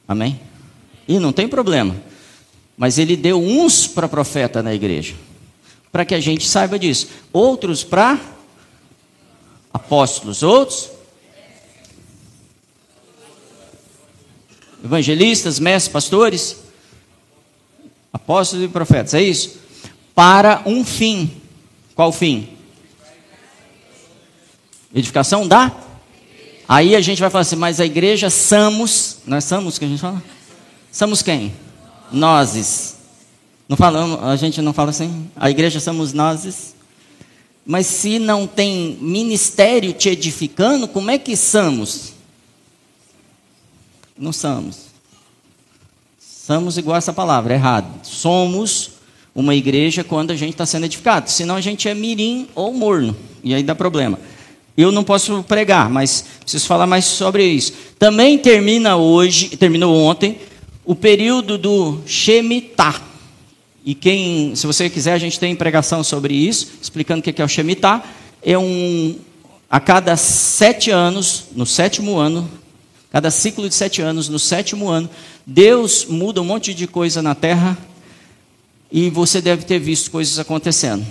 Amém? E não tem problema. Mas ele deu uns para profeta na igreja, para que a gente saiba disso. Outros para apóstolos, outros evangelistas, mestres, pastores, apóstolos e profetas. É isso? Para um fim. Qual fim? Edificação da? Aí a gente vai falar assim, mas a igreja somos, nós somos que a gente fala? Somos quem? Nozes. Não falamos, a gente não fala assim? A igreja somos nozes. Mas se não tem ministério te edificando, como é que somos? Não somos. Somos igual essa palavra, errado. Somos uma igreja quando a gente está sendo edificado. Senão a gente é mirim ou morno. E aí dá problema. Eu não posso pregar, mas preciso falar mais sobre isso. Também termina hoje, terminou ontem, o período do Shemitah. E quem, se você quiser, a gente tem pregação sobre isso, explicando o que é o Shemitah. É um, a cada sete anos, no sétimo ano, cada ciclo de sete anos, no sétimo ano, Deus muda um monte de coisa na terra e você deve ter visto coisas acontecendo,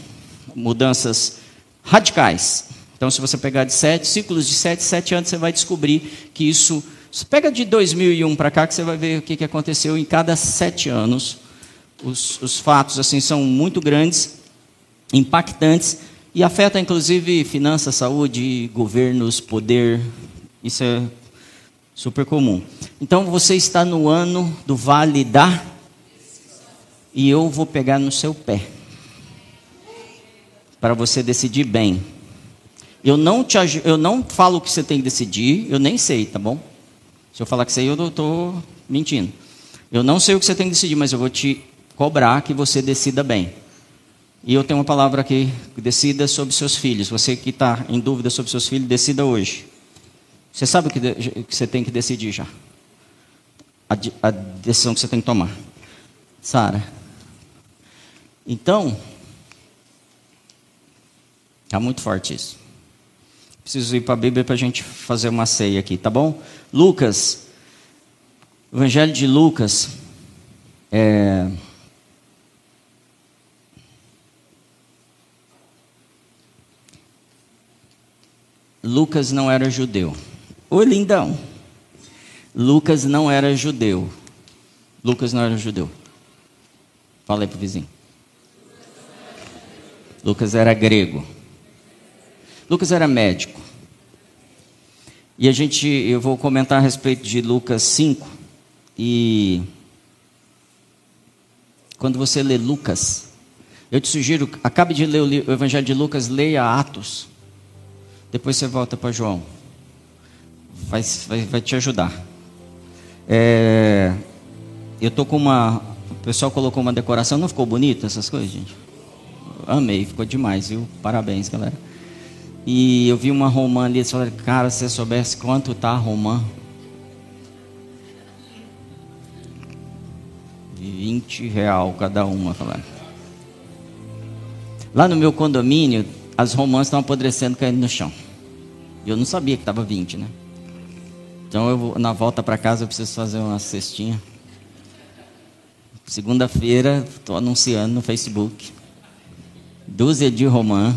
mudanças radicais. Então, se você pegar de sete, ciclos de sete, sete anos, você vai descobrir que isso. Você pega de 2001 para cá, que você vai ver o que, que aconteceu em cada sete anos. Os, os fatos assim são muito grandes, impactantes e afeta inclusive finanças, saúde, governos, poder. Isso é super comum. Então, você está no ano do Vale da e eu vou pegar no seu pé para você decidir bem. Eu não te eu não falo o que você tem que decidir, eu nem sei, tá bom? Se eu falar que sei, eu estou mentindo. Eu não sei o que você tem que decidir, mas eu vou te cobrar que você decida bem. E eu tenho uma palavra aqui: decida sobre seus filhos. Você que está em dúvida sobre seus filhos, decida hoje. Você sabe o que, que você tem que decidir já. A, a decisão que você tem que tomar. Sara, então, está muito forte isso. Preciso ir para a Bíblia para a gente fazer uma ceia aqui, tá bom? Lucas, Evangelho de Lucas, é... Lucas não era judeu. Oi, lindão. Lucas não era judeu. Lucas não era judeu. Falei para o vizinho. Lucas era grego. Lucas era médico. E a gente, eu vou comentar a respeito de Lucas 5 e quando você lê Lucas, eu te sugiro, acabe de ler o Evangelho de Lucas, leia Atos. Depois você volta para João. Vai, vai, vai te ajudar. É, eu tô com uma. O pessoal colocou uma decoração, não ficou bonita essas coisas, gente? Amei, ficou demais, viu? Parabéns, galera. E eu vi uma romã ali, eles falaram, cara, se você soubesse quanto tá a romã. 20 real cada uma, falaram. Lá no meu condomínio, as romãs estão apodrecendo, caindo no chão. E eu não sabia que estava 20, né? Então, eu na volta para casa, eu preciso fazer uma cestinha. Segunda-feira, estou anunciando no Facebook. Dúzia de romã.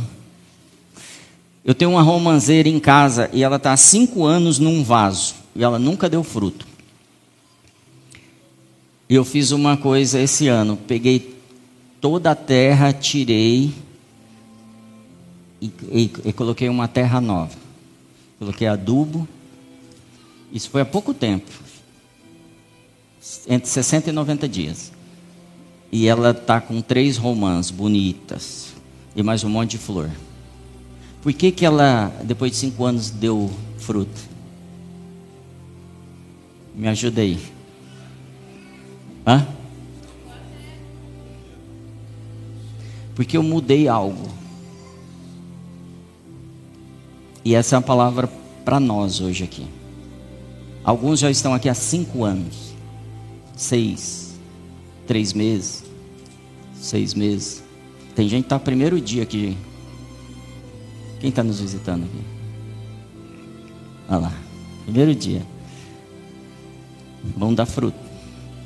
Eu tenho uma romanceira em casa e ela está há cinco anos num vaso e ela nunca deu fruto. E eu fiz uma coisa esse ano, peguei toda a terra, tirei e, e, e coloquei uma terra nova. Coloquei adubo. Isso foi há pouco tempo, entre 60 e 90 dias. E ela está com três romãs bonitas e mais um monte de flor. Por que, que ela, depois de cinco anos, deu fruto? Me ajuda aí. Hã? Porque eu mudei algo. E essa é uma palavra para nós hoje aqui. Alguns já estão aqui há cinco anos, seis, três meses, seis meses. Tem gente que está primeiro dia aqui quem está nos visitando aqui? Olha lá, primeiro dia. Vão dar fruto,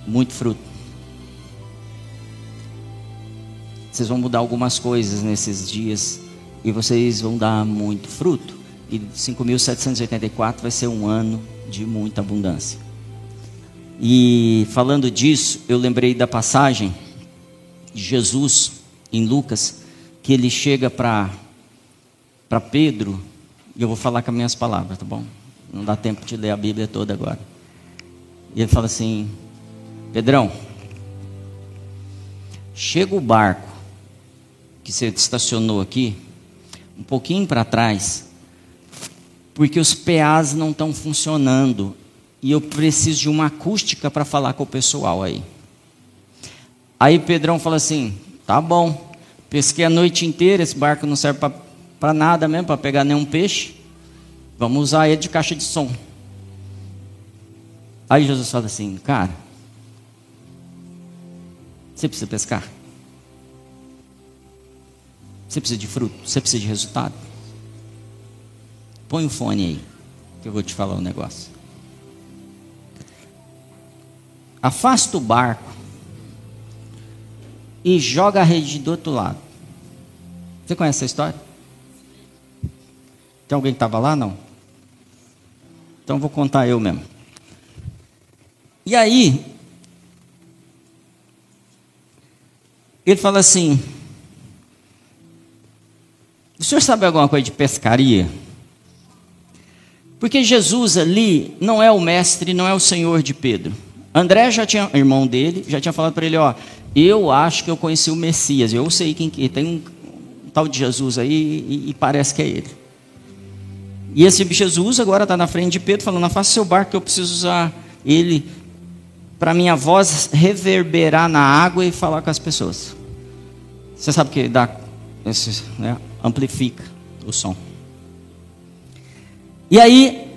muito fruto. Vocês vão mudar algumas coisas nesses dias e vocês vão dar muito fruto. E 5.784 vai ser um ano de muita abundância. E falando disso, eu lembrei da passagem de Jesus em Lucas, que ele chega para Pedro, e eu vou falar com as minhas palavras, tá bom? Não dá tempo de ler a Bíblia toda agora. E ele fala assim: Pedrão, chega o barco que você estacionou aqui, um pouquinho para trás, porque os PAs não estão funcionando e eu preciso de uma acústica para falar com o pessoal aí. Aí Pedrão fala assim: tá bom, pesquei a noite inteira, esse barco não serve para nada mesmo, para pegar nenhum peixe. Vamos usar ele de caixa de som. Aí Jesus fala assim, cara, você precisa pescar? Você precisa de fruto? Você precisa de resultado? Põe o fone aí, que eu vou te falar um negócio. Afasta o barco e joga a rede do outro lado. Você conhece essa história? Tem alguém que estava lá? Não? Então vou contar eu mesmo. E aí, ele fala assim: O senhor sabe alguma coisa de pescaria? Porque Jesus ali não é o mestre, não é o senhor de Pedro. André já tinha, irmão dele, já tinha falado para ele: Ó, eu acho que eu conheci o Messias, eu sei quem que tem um, tal de Jesus aí e, e parece que é ele. E esse Jesus agora está na frente de Pedro, falando: Faça seu barco, que eu preciso usar ele para minha voz reverberar na água e falar com as pessoas. Você sabe que dá, esse, né, amplifica o som. E aí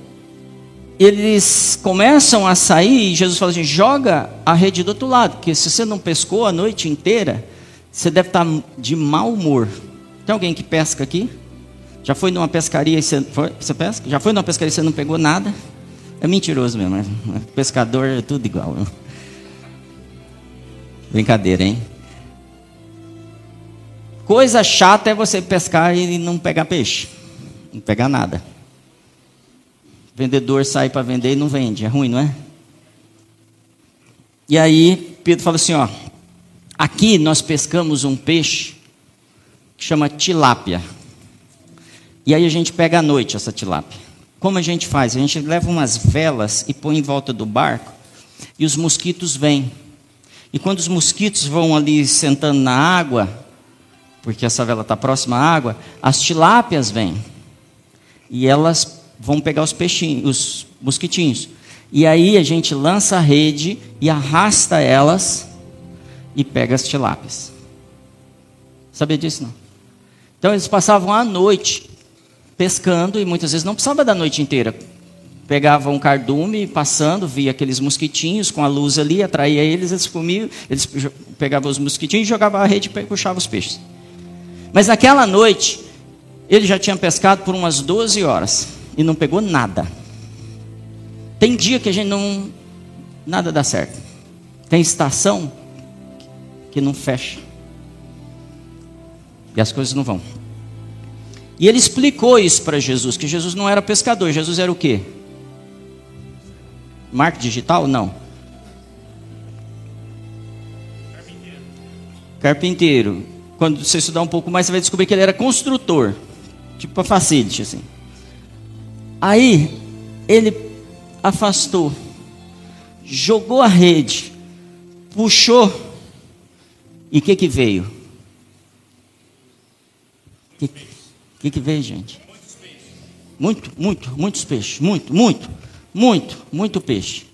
eles começam a sair e Jesus fala assim: joga a rede do outro lado, porque se você não pescou a noite inteira, você deve estar tá de mau humor. Tem alguém que pesca aqui? Já foi numa pescaria e você, foi, você pesca? Já foi numa pescaria e você não pegou nada? É mentiroso mesmo. Né? Pescador é tudo igual. Brincadeira, hein? Coisa chata é você pescar e não pegar peixe. Não pegar nada. Vendedor sai para vender e não vende. É ruim, não é? E aí Pedro fala assim: ó, aqui nós pescamos um peixe que chama tilápia. E aí a gente pega à noite essa tilápia. Como a gente faz? A gente leva umas velas e põe em volta do barco e os mosquitos vêm. E quando os mosquitos vão ali sentando na água, porque essa vela está próxima à água, as tilápias vêm. E elas vão pegar os peixinhos, os mosquitinhos. E aí a gente lança a rede e arrasta elas e pega as tilápias. Sabia disso não? Então eles passavam a noite pescando e muitas vezes não precisava da noite inteira. Pegava um cardume, passando, via aqueles mosquitinhos com a luz ali, atraía eles, eles comiam, eles pegavam os mosquitinhos e jogavam a rede e puxavam os peixes. Mas naquela noite, ele já tinha pescado por umas 12 horas e não pegou nada. Tem dia que a gente não. Nada dá certo. Tem estação que não fecha. E as coisas não vão. E ele explicou isso para Jesus, que Jesus não era pescador, Jesus era o quê? Marketing digital? Não. Carpinteiro. Carpinteiro. Quando você estudar um pouco mais, você vai descobrir que ele era construtor. Tipo a facility, assim. Aí, ele afastou, jogou a rede, puxou, e o que, que veio? O que, que, que veio, gente? Muito, muito, muitos peixes, muito, muito, muito, muito peixe.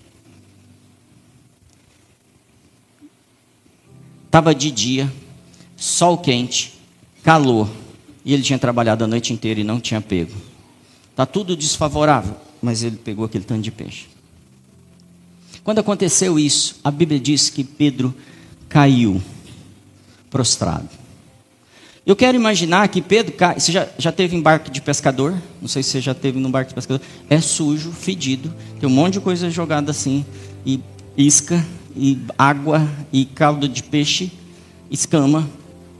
Estava de dia, sol quente, calor, e ele tinha trabalhado a noite inteira e não tinha pego. Está tudo desfavorável mas ele pegou aquele tanto de peixe. Quando aconteceu isso, a Bíblia diz que Pedro caiu prostrado. Eu quero imaginar que Pedro cai. Você já, já teve em barco de pescador? Não sei se você já teve num barco de pescador. É sujo, fedido. Tem um monte de coisa jogada assim. E isca, e água, e caldo de peixe, escama.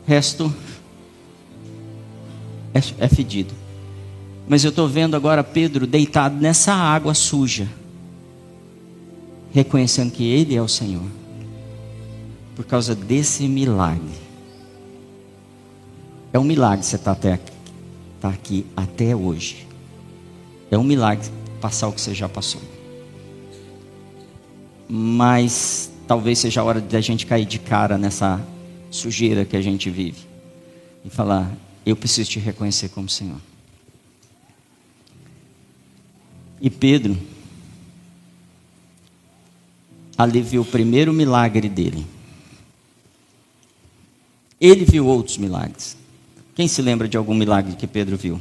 Resto é, é fedido. Mas eu estou vendo agora Pedro deitado nessa água suja, reconhecendo que Ele é o Senhor, por causa desse milagre. É um milagre você estar tá até aqui, tá aqui até hoje. É um milagre passar o que você já passou. Mas talvez seja a hora de a gente cair de cara nessa sujeira que a gente vive e falar: Eu preciso te reconhecer como Senhor. E Pedro, ali viu o primeiro milagre dele. Ele viu outros milagres. Quem se lembra de algum milagre que Pedro viu?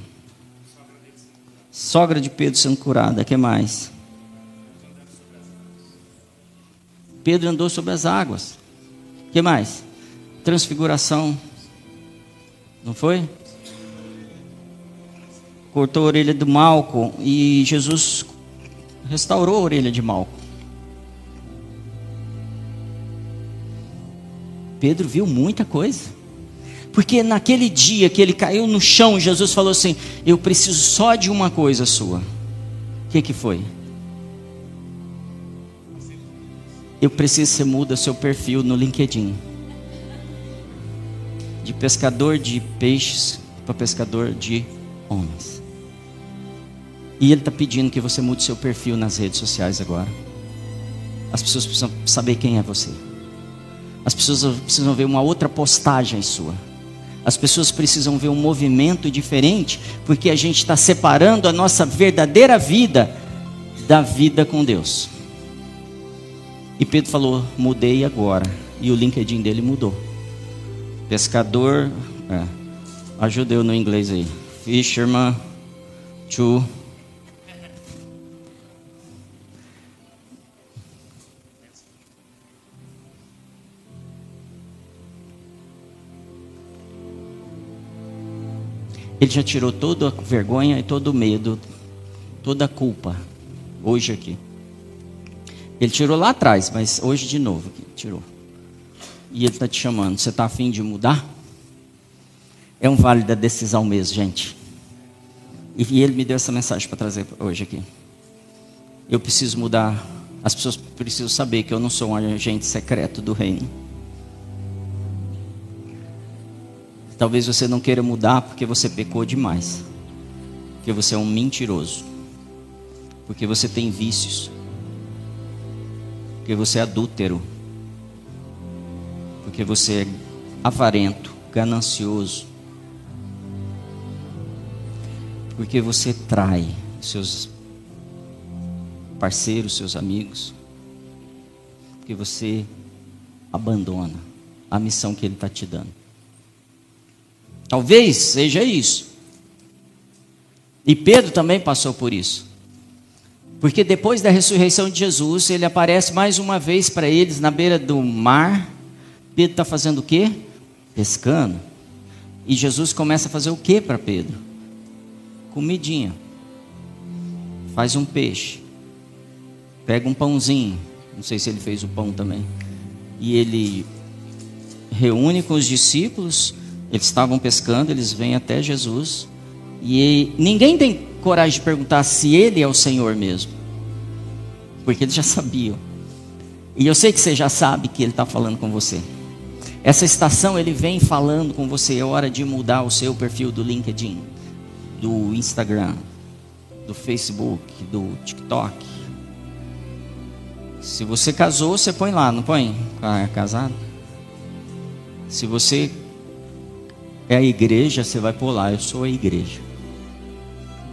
Sogra de Pedro sendo curada, que mais? Pedro andou sobre as águas. Que mais? Transfiguração. Não foi? Cortou a orelha do Malco e Jesus restaurou a orelha de Malco. Pedro viu muita coisa. Porque naquele dia que ele caiu no chão, Jesus falou assim: Eu preciso só de uma coisa sua. O que, que foi? Eu preciso que você muda seu perfil no LinkedIn. De pescador de peixes para pescador de homens. E Ele está pedindo que você mude seu perfil nas redes sociais agora. As pessoas precisam saber quem é você. As pessoas precisam ver uma outra postagem sua. As pessoas precisam ver um movimento diferente, porque a gente está separando a nossa verdadeira vida da vida com Deus. E Pedro falou: mudei agora. E o LinkedIn dele mudou. Pescador, é, ajudeu no inglês aí. Fisherman to Ele já tirou toda a vergonha e todo o medo, toda a culpa, hoje aqui. Ele tirou lá atrás, mas hoje de novo aqui, tirou. E ele está te chamando. Você está afim de mudar? É um vale da decisão mesmo, gente. E ele me deu essa mensagem para trazer hoje aqui. eu preciso mudar. As pessoas precisam saber que eu não sou um agente secreto do reino. Talvez você não queira mudar porque você pecou demais. Porque você é um mentiroso. Porque você tem vícios. Porque você é adúltero. Porque você é avarento, ganancioso. Porque você trai seus parceiros, seus amigos. Porque você abandona a missão que Ele está te dando. Talvez seja isso. E Pedro também passou por isso. Porque depois da ressurreição de Jesus, ele aparece mais uma vez para eles na beira do mar. Pedro está fazendo o quê? Pescando. E Jesus começa a fazer o quê para Pedro? Comidinha. Faz um peixe. Pega um pãozinho. Não sei se ele fez o pão também. E ele reúne com os discípulos. Eles estavam pescando, eles vêm até Jesus. E ninguém tem coragem de perguntar se ele é o Senhor mesmo. Porque eles já sabiam. E eu sei que você já sabe que ele está falando com você. Essa estação ele vem falando com você. É hora de mudar o seu perfil do LinkedIn, do Instagram, do Facebook, do TikTok. Se você casou, você põe lá, não põe? Ah, é casado? Se você é a igreja, você vai lá, eu sou a igreja.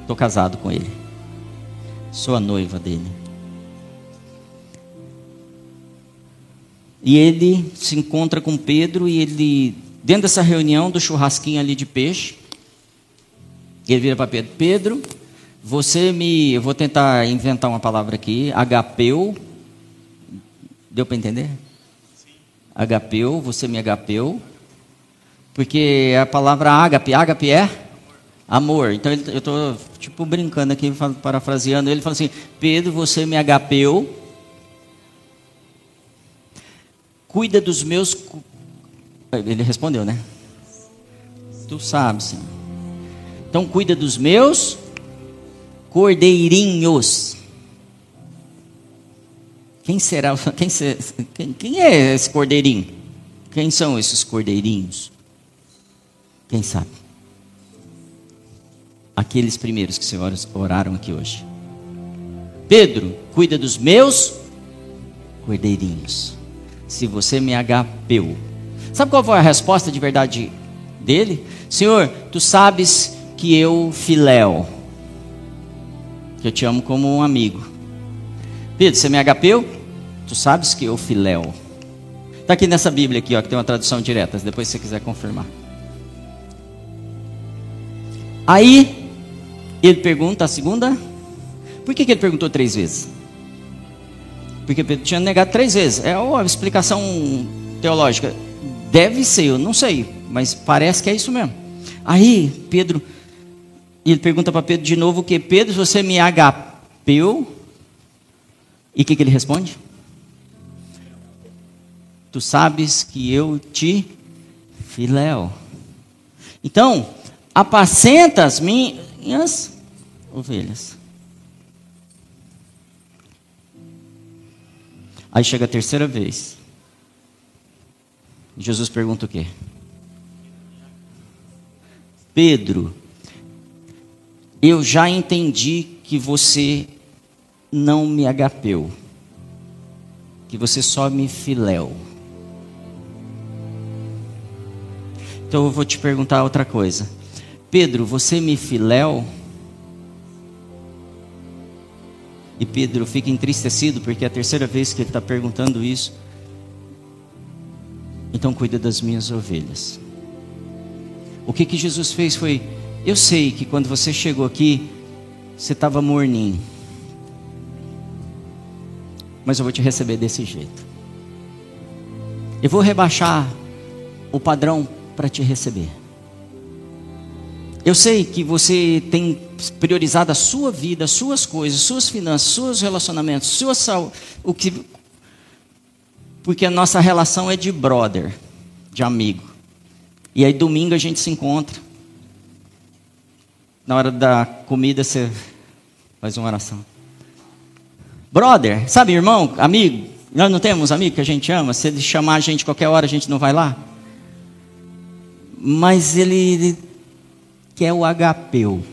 Estou casado com ele. Sou a noiva dele. E ele se encontra com Pedro e ele, dentro dessa reunião do churrasquinho ali de peixe, ele vira para Pedro: Pedro, você me. Eu vou tentar inventar uma palavra aqui. Agapeu. Deu para entender? Sim. Agapeu, você me agapeu. Porque a palavra ágape, ágape é amor. Então eu estou tipo brincando aqui, parafraseando. Ele fala assim: Pedro, você me agapeu. Cuida dos meus. Ele respondeu, né? Tu sabes, Senhor. Então cuida dos meus cordeirinhos. Quem será? Quem, quem, quem é esse cordeirinho? Quem são esses cordeirinhos? Quem sabe? aqueles primeiros que senhores oraram aqui hoje. Pedro, cuida dos meus cordeirinhos. Se você me agapeu. Sabe qual foi a resposta de verdade dele? Senhor, tu sabes que eu filéu. Que eu te amo como um amigo. Pedro, você me agapeu? Tu sabes que eu filéu. Está aqui nessa Bíblia aqui, ó, que tem uma tradução direta, depois se você quiser confirmar. Aí ele pergunta a segunda. Por que, que ele perguntou três vezes? Porque Pedro tinha negado três vezes. É uma explicação teológica. Deve ser, eu não sei, mas parece que é isso mesmo. Aí Pedro, ele pergunta para Pedro de novo o que? Pedro, você me agapeu? E o que, que ele responde? Tu sabes que eu te filéu. Então, apacenta as minhas ovelhas. Aí chega a terceira vez. Jesus pergunta o quê? Pedro, eu já entendi que você não me agapeu, que você só me filéu. Então eu vou te perguntar outra coisa. Pedro, você me filéu? E Pedro fica entristecido porque é a terceira vez que ele está perguntando isso. Então cuida das minhas ovelhas. O que que Jesus fez foi: eu sei que quando você chegou aqui, você estava morninho. Mas eu vou te receber desse jeito. Eu vou rebaixar o padrão para te receber. Eu sei que você tem priorizado a sua vida, as suas coisas, suas finanças, seus relacionamentos, sua saúde, o que porque a nossa relação é de brother, de amigo. E aí domingo a gente se encontra. Na hora da comida você faz uma oração. Brother, sabe, irmão, amigo? Nós não temos amigo que a gente ama? Se ele chamar a gente qualquer hora, a gente não vai lá? Mas ele, ele quer o agapeu.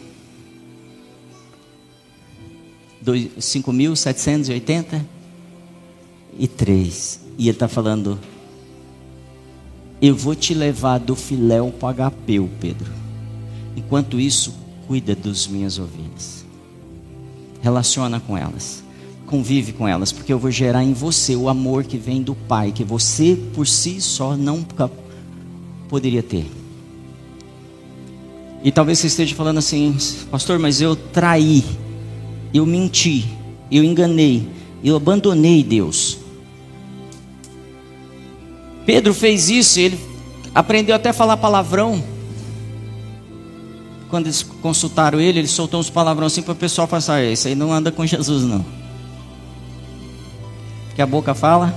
5.783. E ele está falando: Eu vou te levar do filéu para o agapeu, Pedro. Enquanto isso, cuida das minhas ovelhas. Relaciona com elas. Convive com elas, porque eu vou gerar em você o amor que vem do Pai, que você por si só não poderia ter. E talvez você esteja falando assim, pastor, mas eu traí eu menti, eu enganei, eu abandonei Deus. Pedro fez isso, ele aprendeu até a falar palavrão. Quando eles consultaram ele, ele soltou uns palavrões assim para o pessoal passar. Ah, isso aí não anda com Jesus, não. Que a boca fala.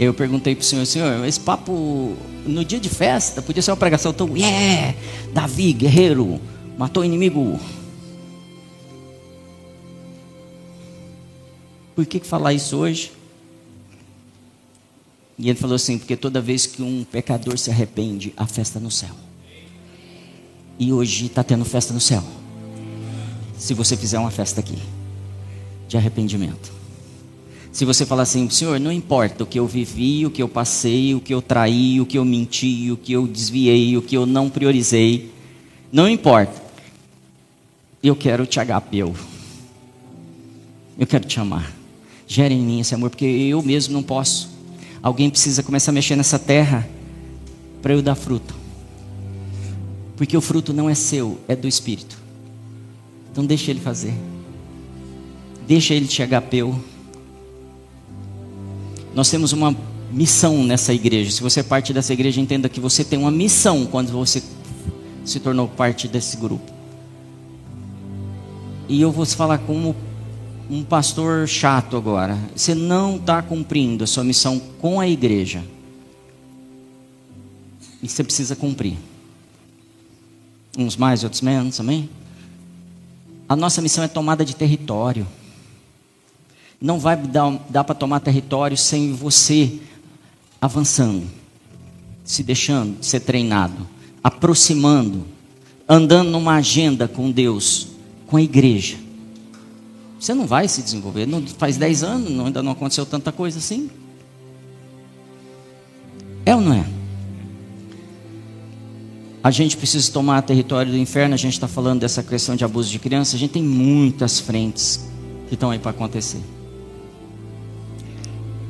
Eu perguntei para o senhor, senhor, esse papo no dia de festa podia ser uma pregação tão, yeah, Davi, guerreiro, matou o inimigo. Por que, que falar isso hoje? E ele falou assim: porque toda vez que um pecador se arrepende, há festa no céu. E hoje está tendo festa no céu. Se você fizer uma festa aqui, de arrependimento. Se você falar assim, Senhor, não importa o que eu vivi, o que eu passei, o que eu traí, o que eu menti, o que eu desviei, o que eu não priorizei, não importa eu quero te agapeu. Eu quero te amar. Gere em mim esse amor, porque eu mesmo não posso. Alguém precisa começar a mexer nessa terra para eu dar fruto. Porque o fruto não é seu, é do Espírito. Então deixa ele fazer. Deixa ele te agapeu. Nós temos uma missão nessa igreja. Se você é parte dessa igreja, entenda que você tem uma missão quando você se tornou parte desse grupo. E eu vou falar como um pastor chato agora. Você não está cumprindo a sua missão com a igreja. E você precisa cumprir. Uns mais, outros menos, amém? A nossa missão é tomada de território. Não vai dar, dar para tomar território sem você avançando, se deixando ser treinado, aproximando, andando numa agenda com Deus, com a igreja. Você não vai se desenvolver. Não, faz 10 anos, não, ainda não aconteceu tanta coisa assim. É ou não é? A gente precisa tomar território do inferno. A gente está falando dessa questão de abuso de criança. A gente tem muitas frentes que estão aí para acontecer.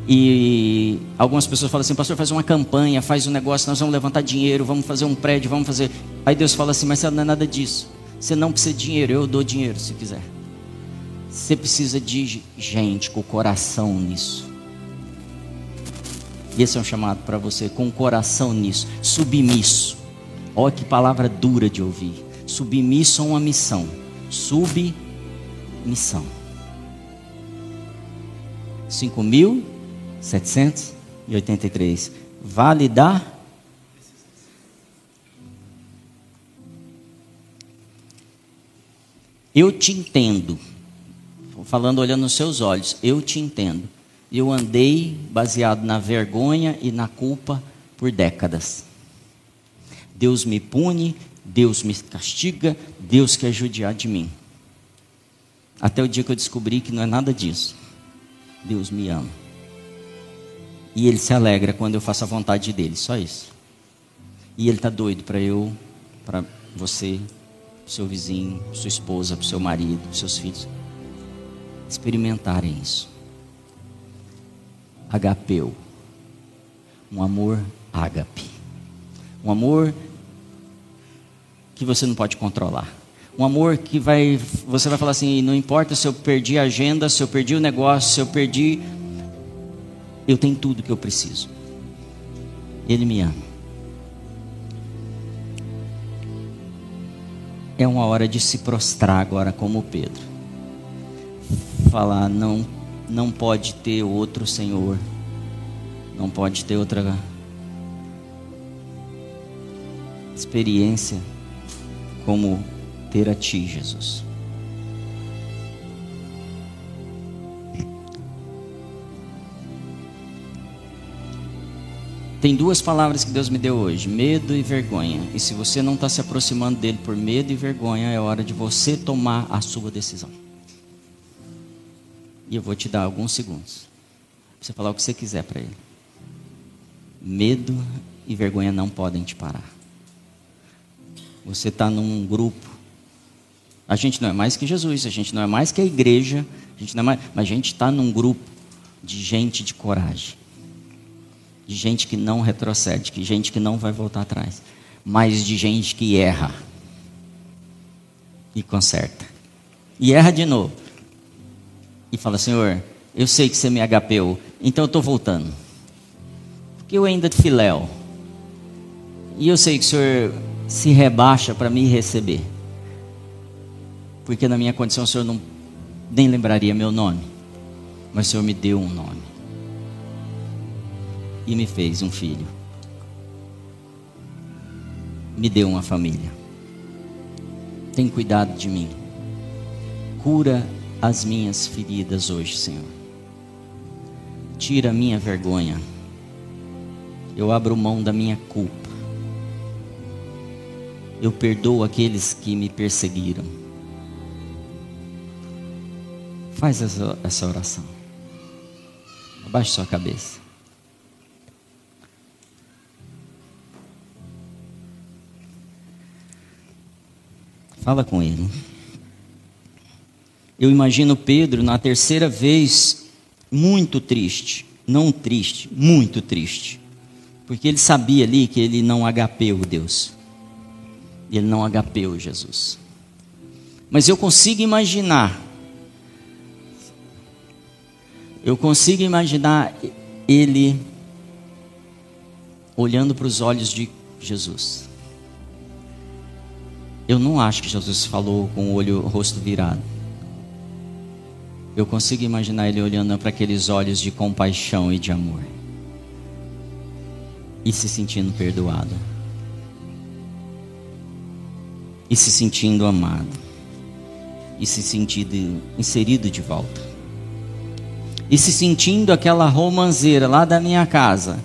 E algumas pessoas falam assim, pastor, faz uma campanha, faz um negócio, nós vamos levantar dinheiro, vamos fazer um prédio, vamos fazer. Aí Deus fala assim, mas não é nada disso. Você não precisa de dinheiro, eu dou dinheiro se quiser. Você precisa de gente com o coração nisso. E esse é um chamado para você, com o coração nisso, submisso. Olha que palavra dura de ouvir. Submisso a uma missão. Submissão. 5.783. Validar Eu te entendo. Falando olhando nos seus olhos, eu te entendo. Eu andei baseado na vergonha e na culpa por décadas. Deus me pune, Deus me castiga, Deus quer judiar de mim. Até o dia que eu descobri que não é nada disso. Deus me ama. E Ele se alegra quando eu faço a vontade dEle, só isso. E Ele está doido para eu, para você, para o seu vizinho, sua esposa, para o seu marido, para seus filhos experimentarem isso. Agapeu. Um amor ágape. Um amor que você não pode controlar. Um amor que vai, você vai falar assim, não importa se eu perdi a agenda, se eu perdi o negócio, se eu perdi, eu tenho tudo que eu preciso. Ele me ama. é uma hora de se prostrar agora como Pedro. Falar, não, não pode ter outro Senhor. Não pode ter outra experiência como ter a Ti, Jesus. Tem duas palavras que Deus me deu hoje: medo e vergonha. E se você não está se aproximando dele por medo e vergonha, é hora de você tomar a sua decisão. E eu vou te dar alguns segundos. Você falar o que você quiser para ele. Medo e vergonha não podem te parar. Você está num grupo. A gente não é mais que Jesus, a gente não é mais que a igreja, a gente não é mais, mas a gente está num grupo de gente de coragem, de gente que não retrocede, de gente que não vai voltar atrás, mas de gente que erra e conserta. E erra de novo. E fala, Senhor, eu sei que você me agapeou, então eu estou voltando. Porque eu ainda te filéu. E eu sei que o Senhor se rebaixa para me receber. Porque na minha condição o Senhor não nem lembraria meu nome. Mas o Senhor me deu um nome. E me fez um filho. Me deu uma família. Tem cuidado de mim. Cura as minhas feridas hoje, Senhor. Tira a minha vergonha. Eu abro mão da minha culpa. Eu perdoo aqueles que me perseguiram. Faz essa, oração. Abaixe sua cabeça. Fala com ele. Eu imagino Pedro na terceira vez muito triste, não triste, muito triste. Porque ele sabia ali que ele não agapeu Deus. Ele não agapeu Jesus. Mas eu consigo imaginar eu consigo imaginar ele olhando para os olhos de Jesus. Eu não acho que Jesus falou com o olho, o rosto virado. Eu consigo imaginar ele olhando para aqueles olhos de compaixão e de amor. E se sentindo perdoado. E se sentindo amado. E se sentindo inserido de volta e se sentindo aquela romanceira lá da minha casa,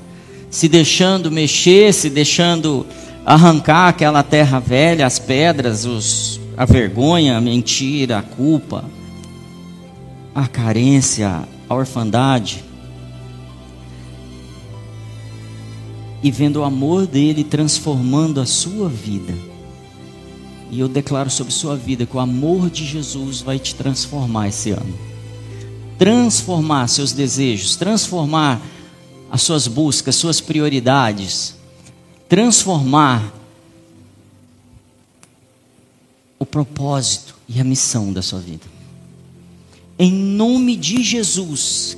se deixando mexer, se deixando arrancar aquela terra velha, as pedras, os, a vergonha, a mentira, a culpa, a carência, a orfandade. E vendo o amor dele transformando a sua vida. E eu declaro sobre sua vida que o amor de Jesus vai te transformar esse ano transformar seus desejos, transformar as suas buscas, suas prioridades, transformar o propósito e a missão da sua vida. Em nome de Jesus,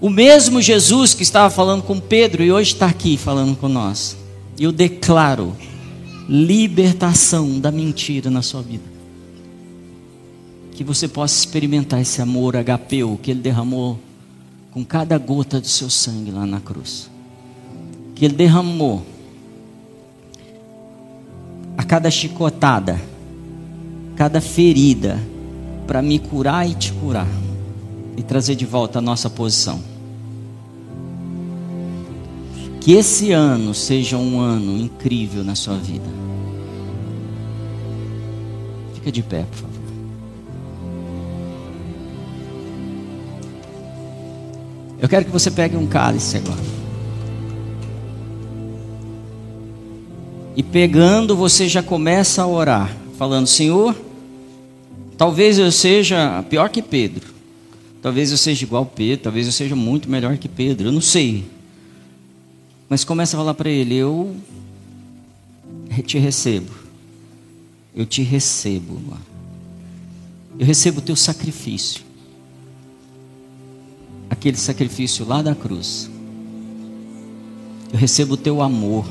o mesmo Jesus que estava falando com Pedro e hoje está aqui falando com nós, eu declaro libertação da mentira na sua vida que você possa experimentar esse amor agapeu que Ele derramou com cada gota do seu sangue lá na cruz. Que Ele derramou a cada chicotada, cada ferida, para me curar e te curar e trazer de volta a nossa posição. Que esse ano seja um ano incrível na sua vida. Fica de pé, por favor. Eu quero que você pegue um cálice agora. E pegando, você já começa a orar, falando: Senhor, talvez eu seja pior que Pedro. Talvez eu seja igual Pedro, talvez eu seja muito melhor que Pedro, eu não sei. Mas começa a falar para ele: Eu te recebo. Eu te recebo. Eu recebo o teu sacrifício aquele sacrifício lá da cruz. Eu recebo o teu amor.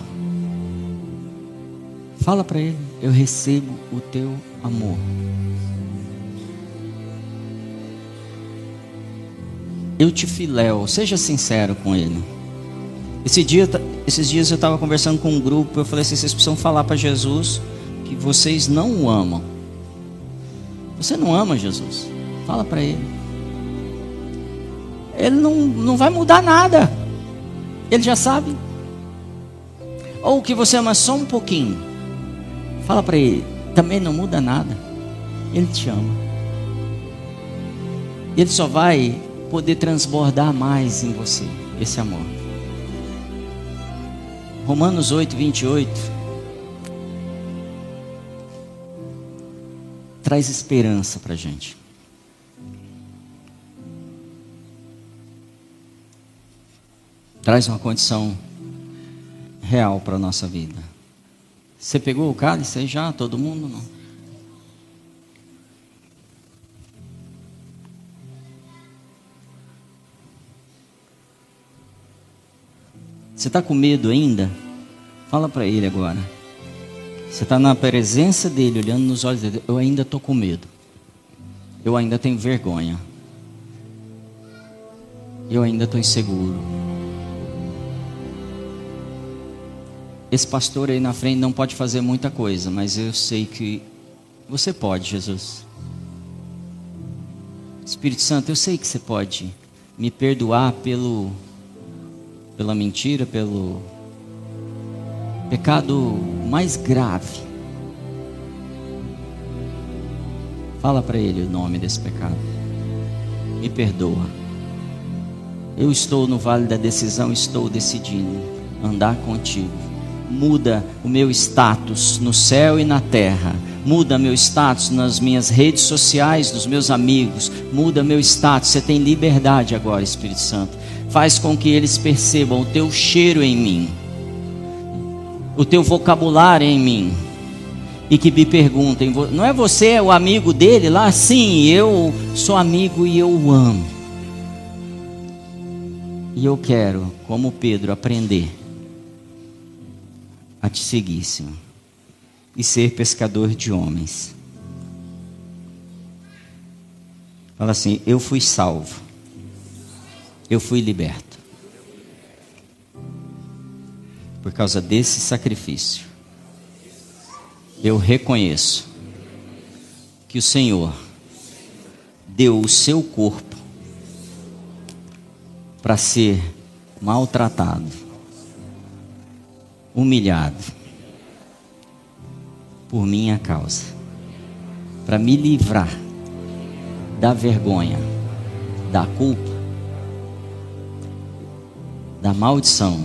Fala para ele, eu recebo o teu amor. Eu te filéu, seja sincero com ele. Esse dia, esses dias eu estava conversando com um grupo, eu falei assim, vocês precisam falar para Jesus que vocês não o amam. Você não ama Jesus? Fala para ele ele não, não vai mudar nada. Ele já sabe. ou que você ama só um pouquinho, fala para ele, também não muda nada. Ele te ama. Ele só vai poder transbordar mais em você esse amor. Romanos 8, 28 traz esperança para gente. Traz uma condição real para a nossa vida. Você pegou o cálice aí já? Todo mundo? Não. Você está com medo ainda? Fala para ele agora. Você está na presença dele, olhando nos olhos dele. Eu ainda estou com medo. Eu ainda tenho vergonha. Eu ainda estou inseguro. Esse pastor aí na frente não pode fazer muita coisa, mas eu sei que você pode, Jesus. Espírito Santo, eu sei que você pode me perdoar pelo pela mentira, pelo pecado mais grave. Fala para ele o nome desse pecado. Me perdoa. Eu estou no vale da decisão, estou decidindo andar contigo muda o meu status no céu e na terra, muda meu status nas minhas redes sociais, dos meus amigos, muda meu status. Você tem liberdade agora, Espírito Santo. Faz com que eles percebam o teu cheiro em mim, o teu vocabulário em mim. E que me perguntem, não é você o amigo dele lá? Sim, eu sou amigo e eu o amo. E eu quero, como Pedro, aprender a te seguir, Senhor, e ser pescador de homens. Fala assim: Eu fui salvo, eu fui liberto, por causa desse sacrifício. Eu reconheço que o Senhor deu o seu corpo para ser maltratado humilhado por minha causa, para me livrar da vergonha, da culpa, da maldição,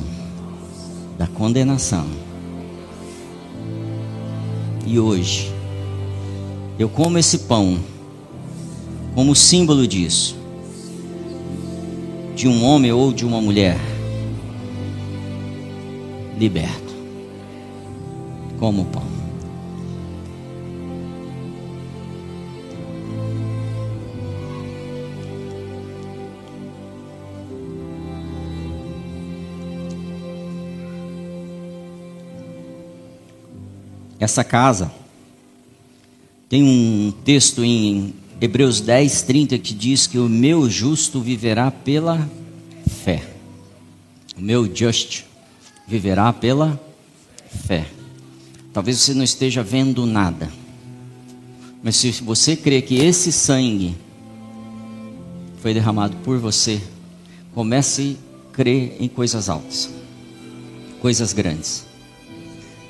da condenação. E hoje, eu como esse pão como símbolo disso, de um homem ou de uma mulher liberto, como pão. Essa casa tem um texto em Hebreus 10, 30 que diz que o meu justo viverá pela fé. O meu just viverá pela fé. Talvez você não esteja vendo nada, mas se você crê que esse sangue foi derramado por você, comece a crer em coisas altas, coisas grandes.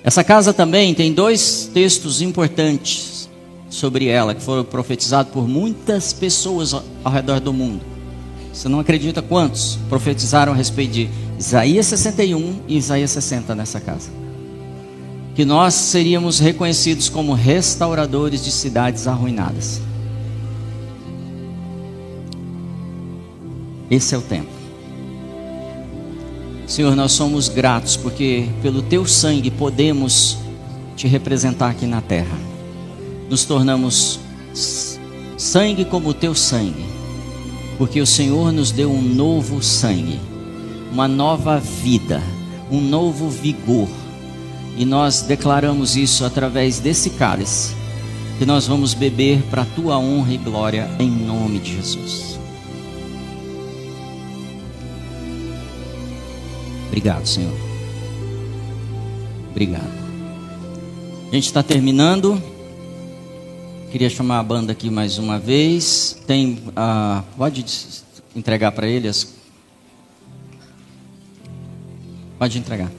Essa casa também tem dois textos importantes sobre ela que foram profetizados por muitas pessoas ao redor do mundo. Você não acredita quantos profetizaram a respeito de Isaías 61 e Isaías 60 nessa casa. Que nós seríamos reconhecidos como restauradores de cidades arruinadas. Esse é o tempo. Senhor, nós somos gratos porque pelo teu sangue podemos te representar aqui na terra. Nos tornamos sangue como o teu sangue, porque o Senhor nos deu um novo sangue uma nova vida, um novo vigor. E nós declaramos isso através desse cálice, que nós vamos beber para a tua honra e glória em nome de Jesus. Obrigado, Senhor. Obrigado. A gente está terminando. Queria chamar a banda aqui mais uma vez. Tem, uh, pode entregar para eles Pode entregar.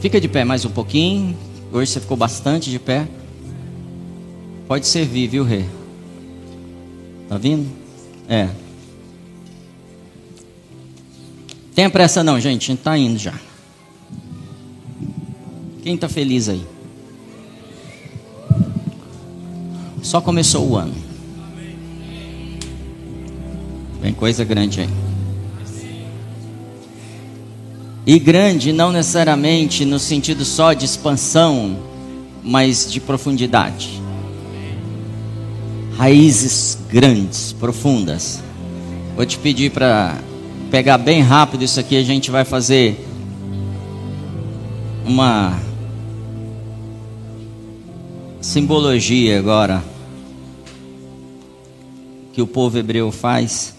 Fica de pé mais um pouquinho. Hoje você ficou bastante de pé. Pode servir, viu, rei? Tá vindo? É. Tem pressa não, gente. A gente tá indo já. Quem tá feliz aí? Só começou o ano. Vem coisa grande aí. E grande não necessariamente no sentido só de expansão, mas de profundidade. Raízes grandes, profundas. Vou te pedir para pegar bem rápido isso aqui, a gente vai fazer uma simbologia agora que o povo hebreu faz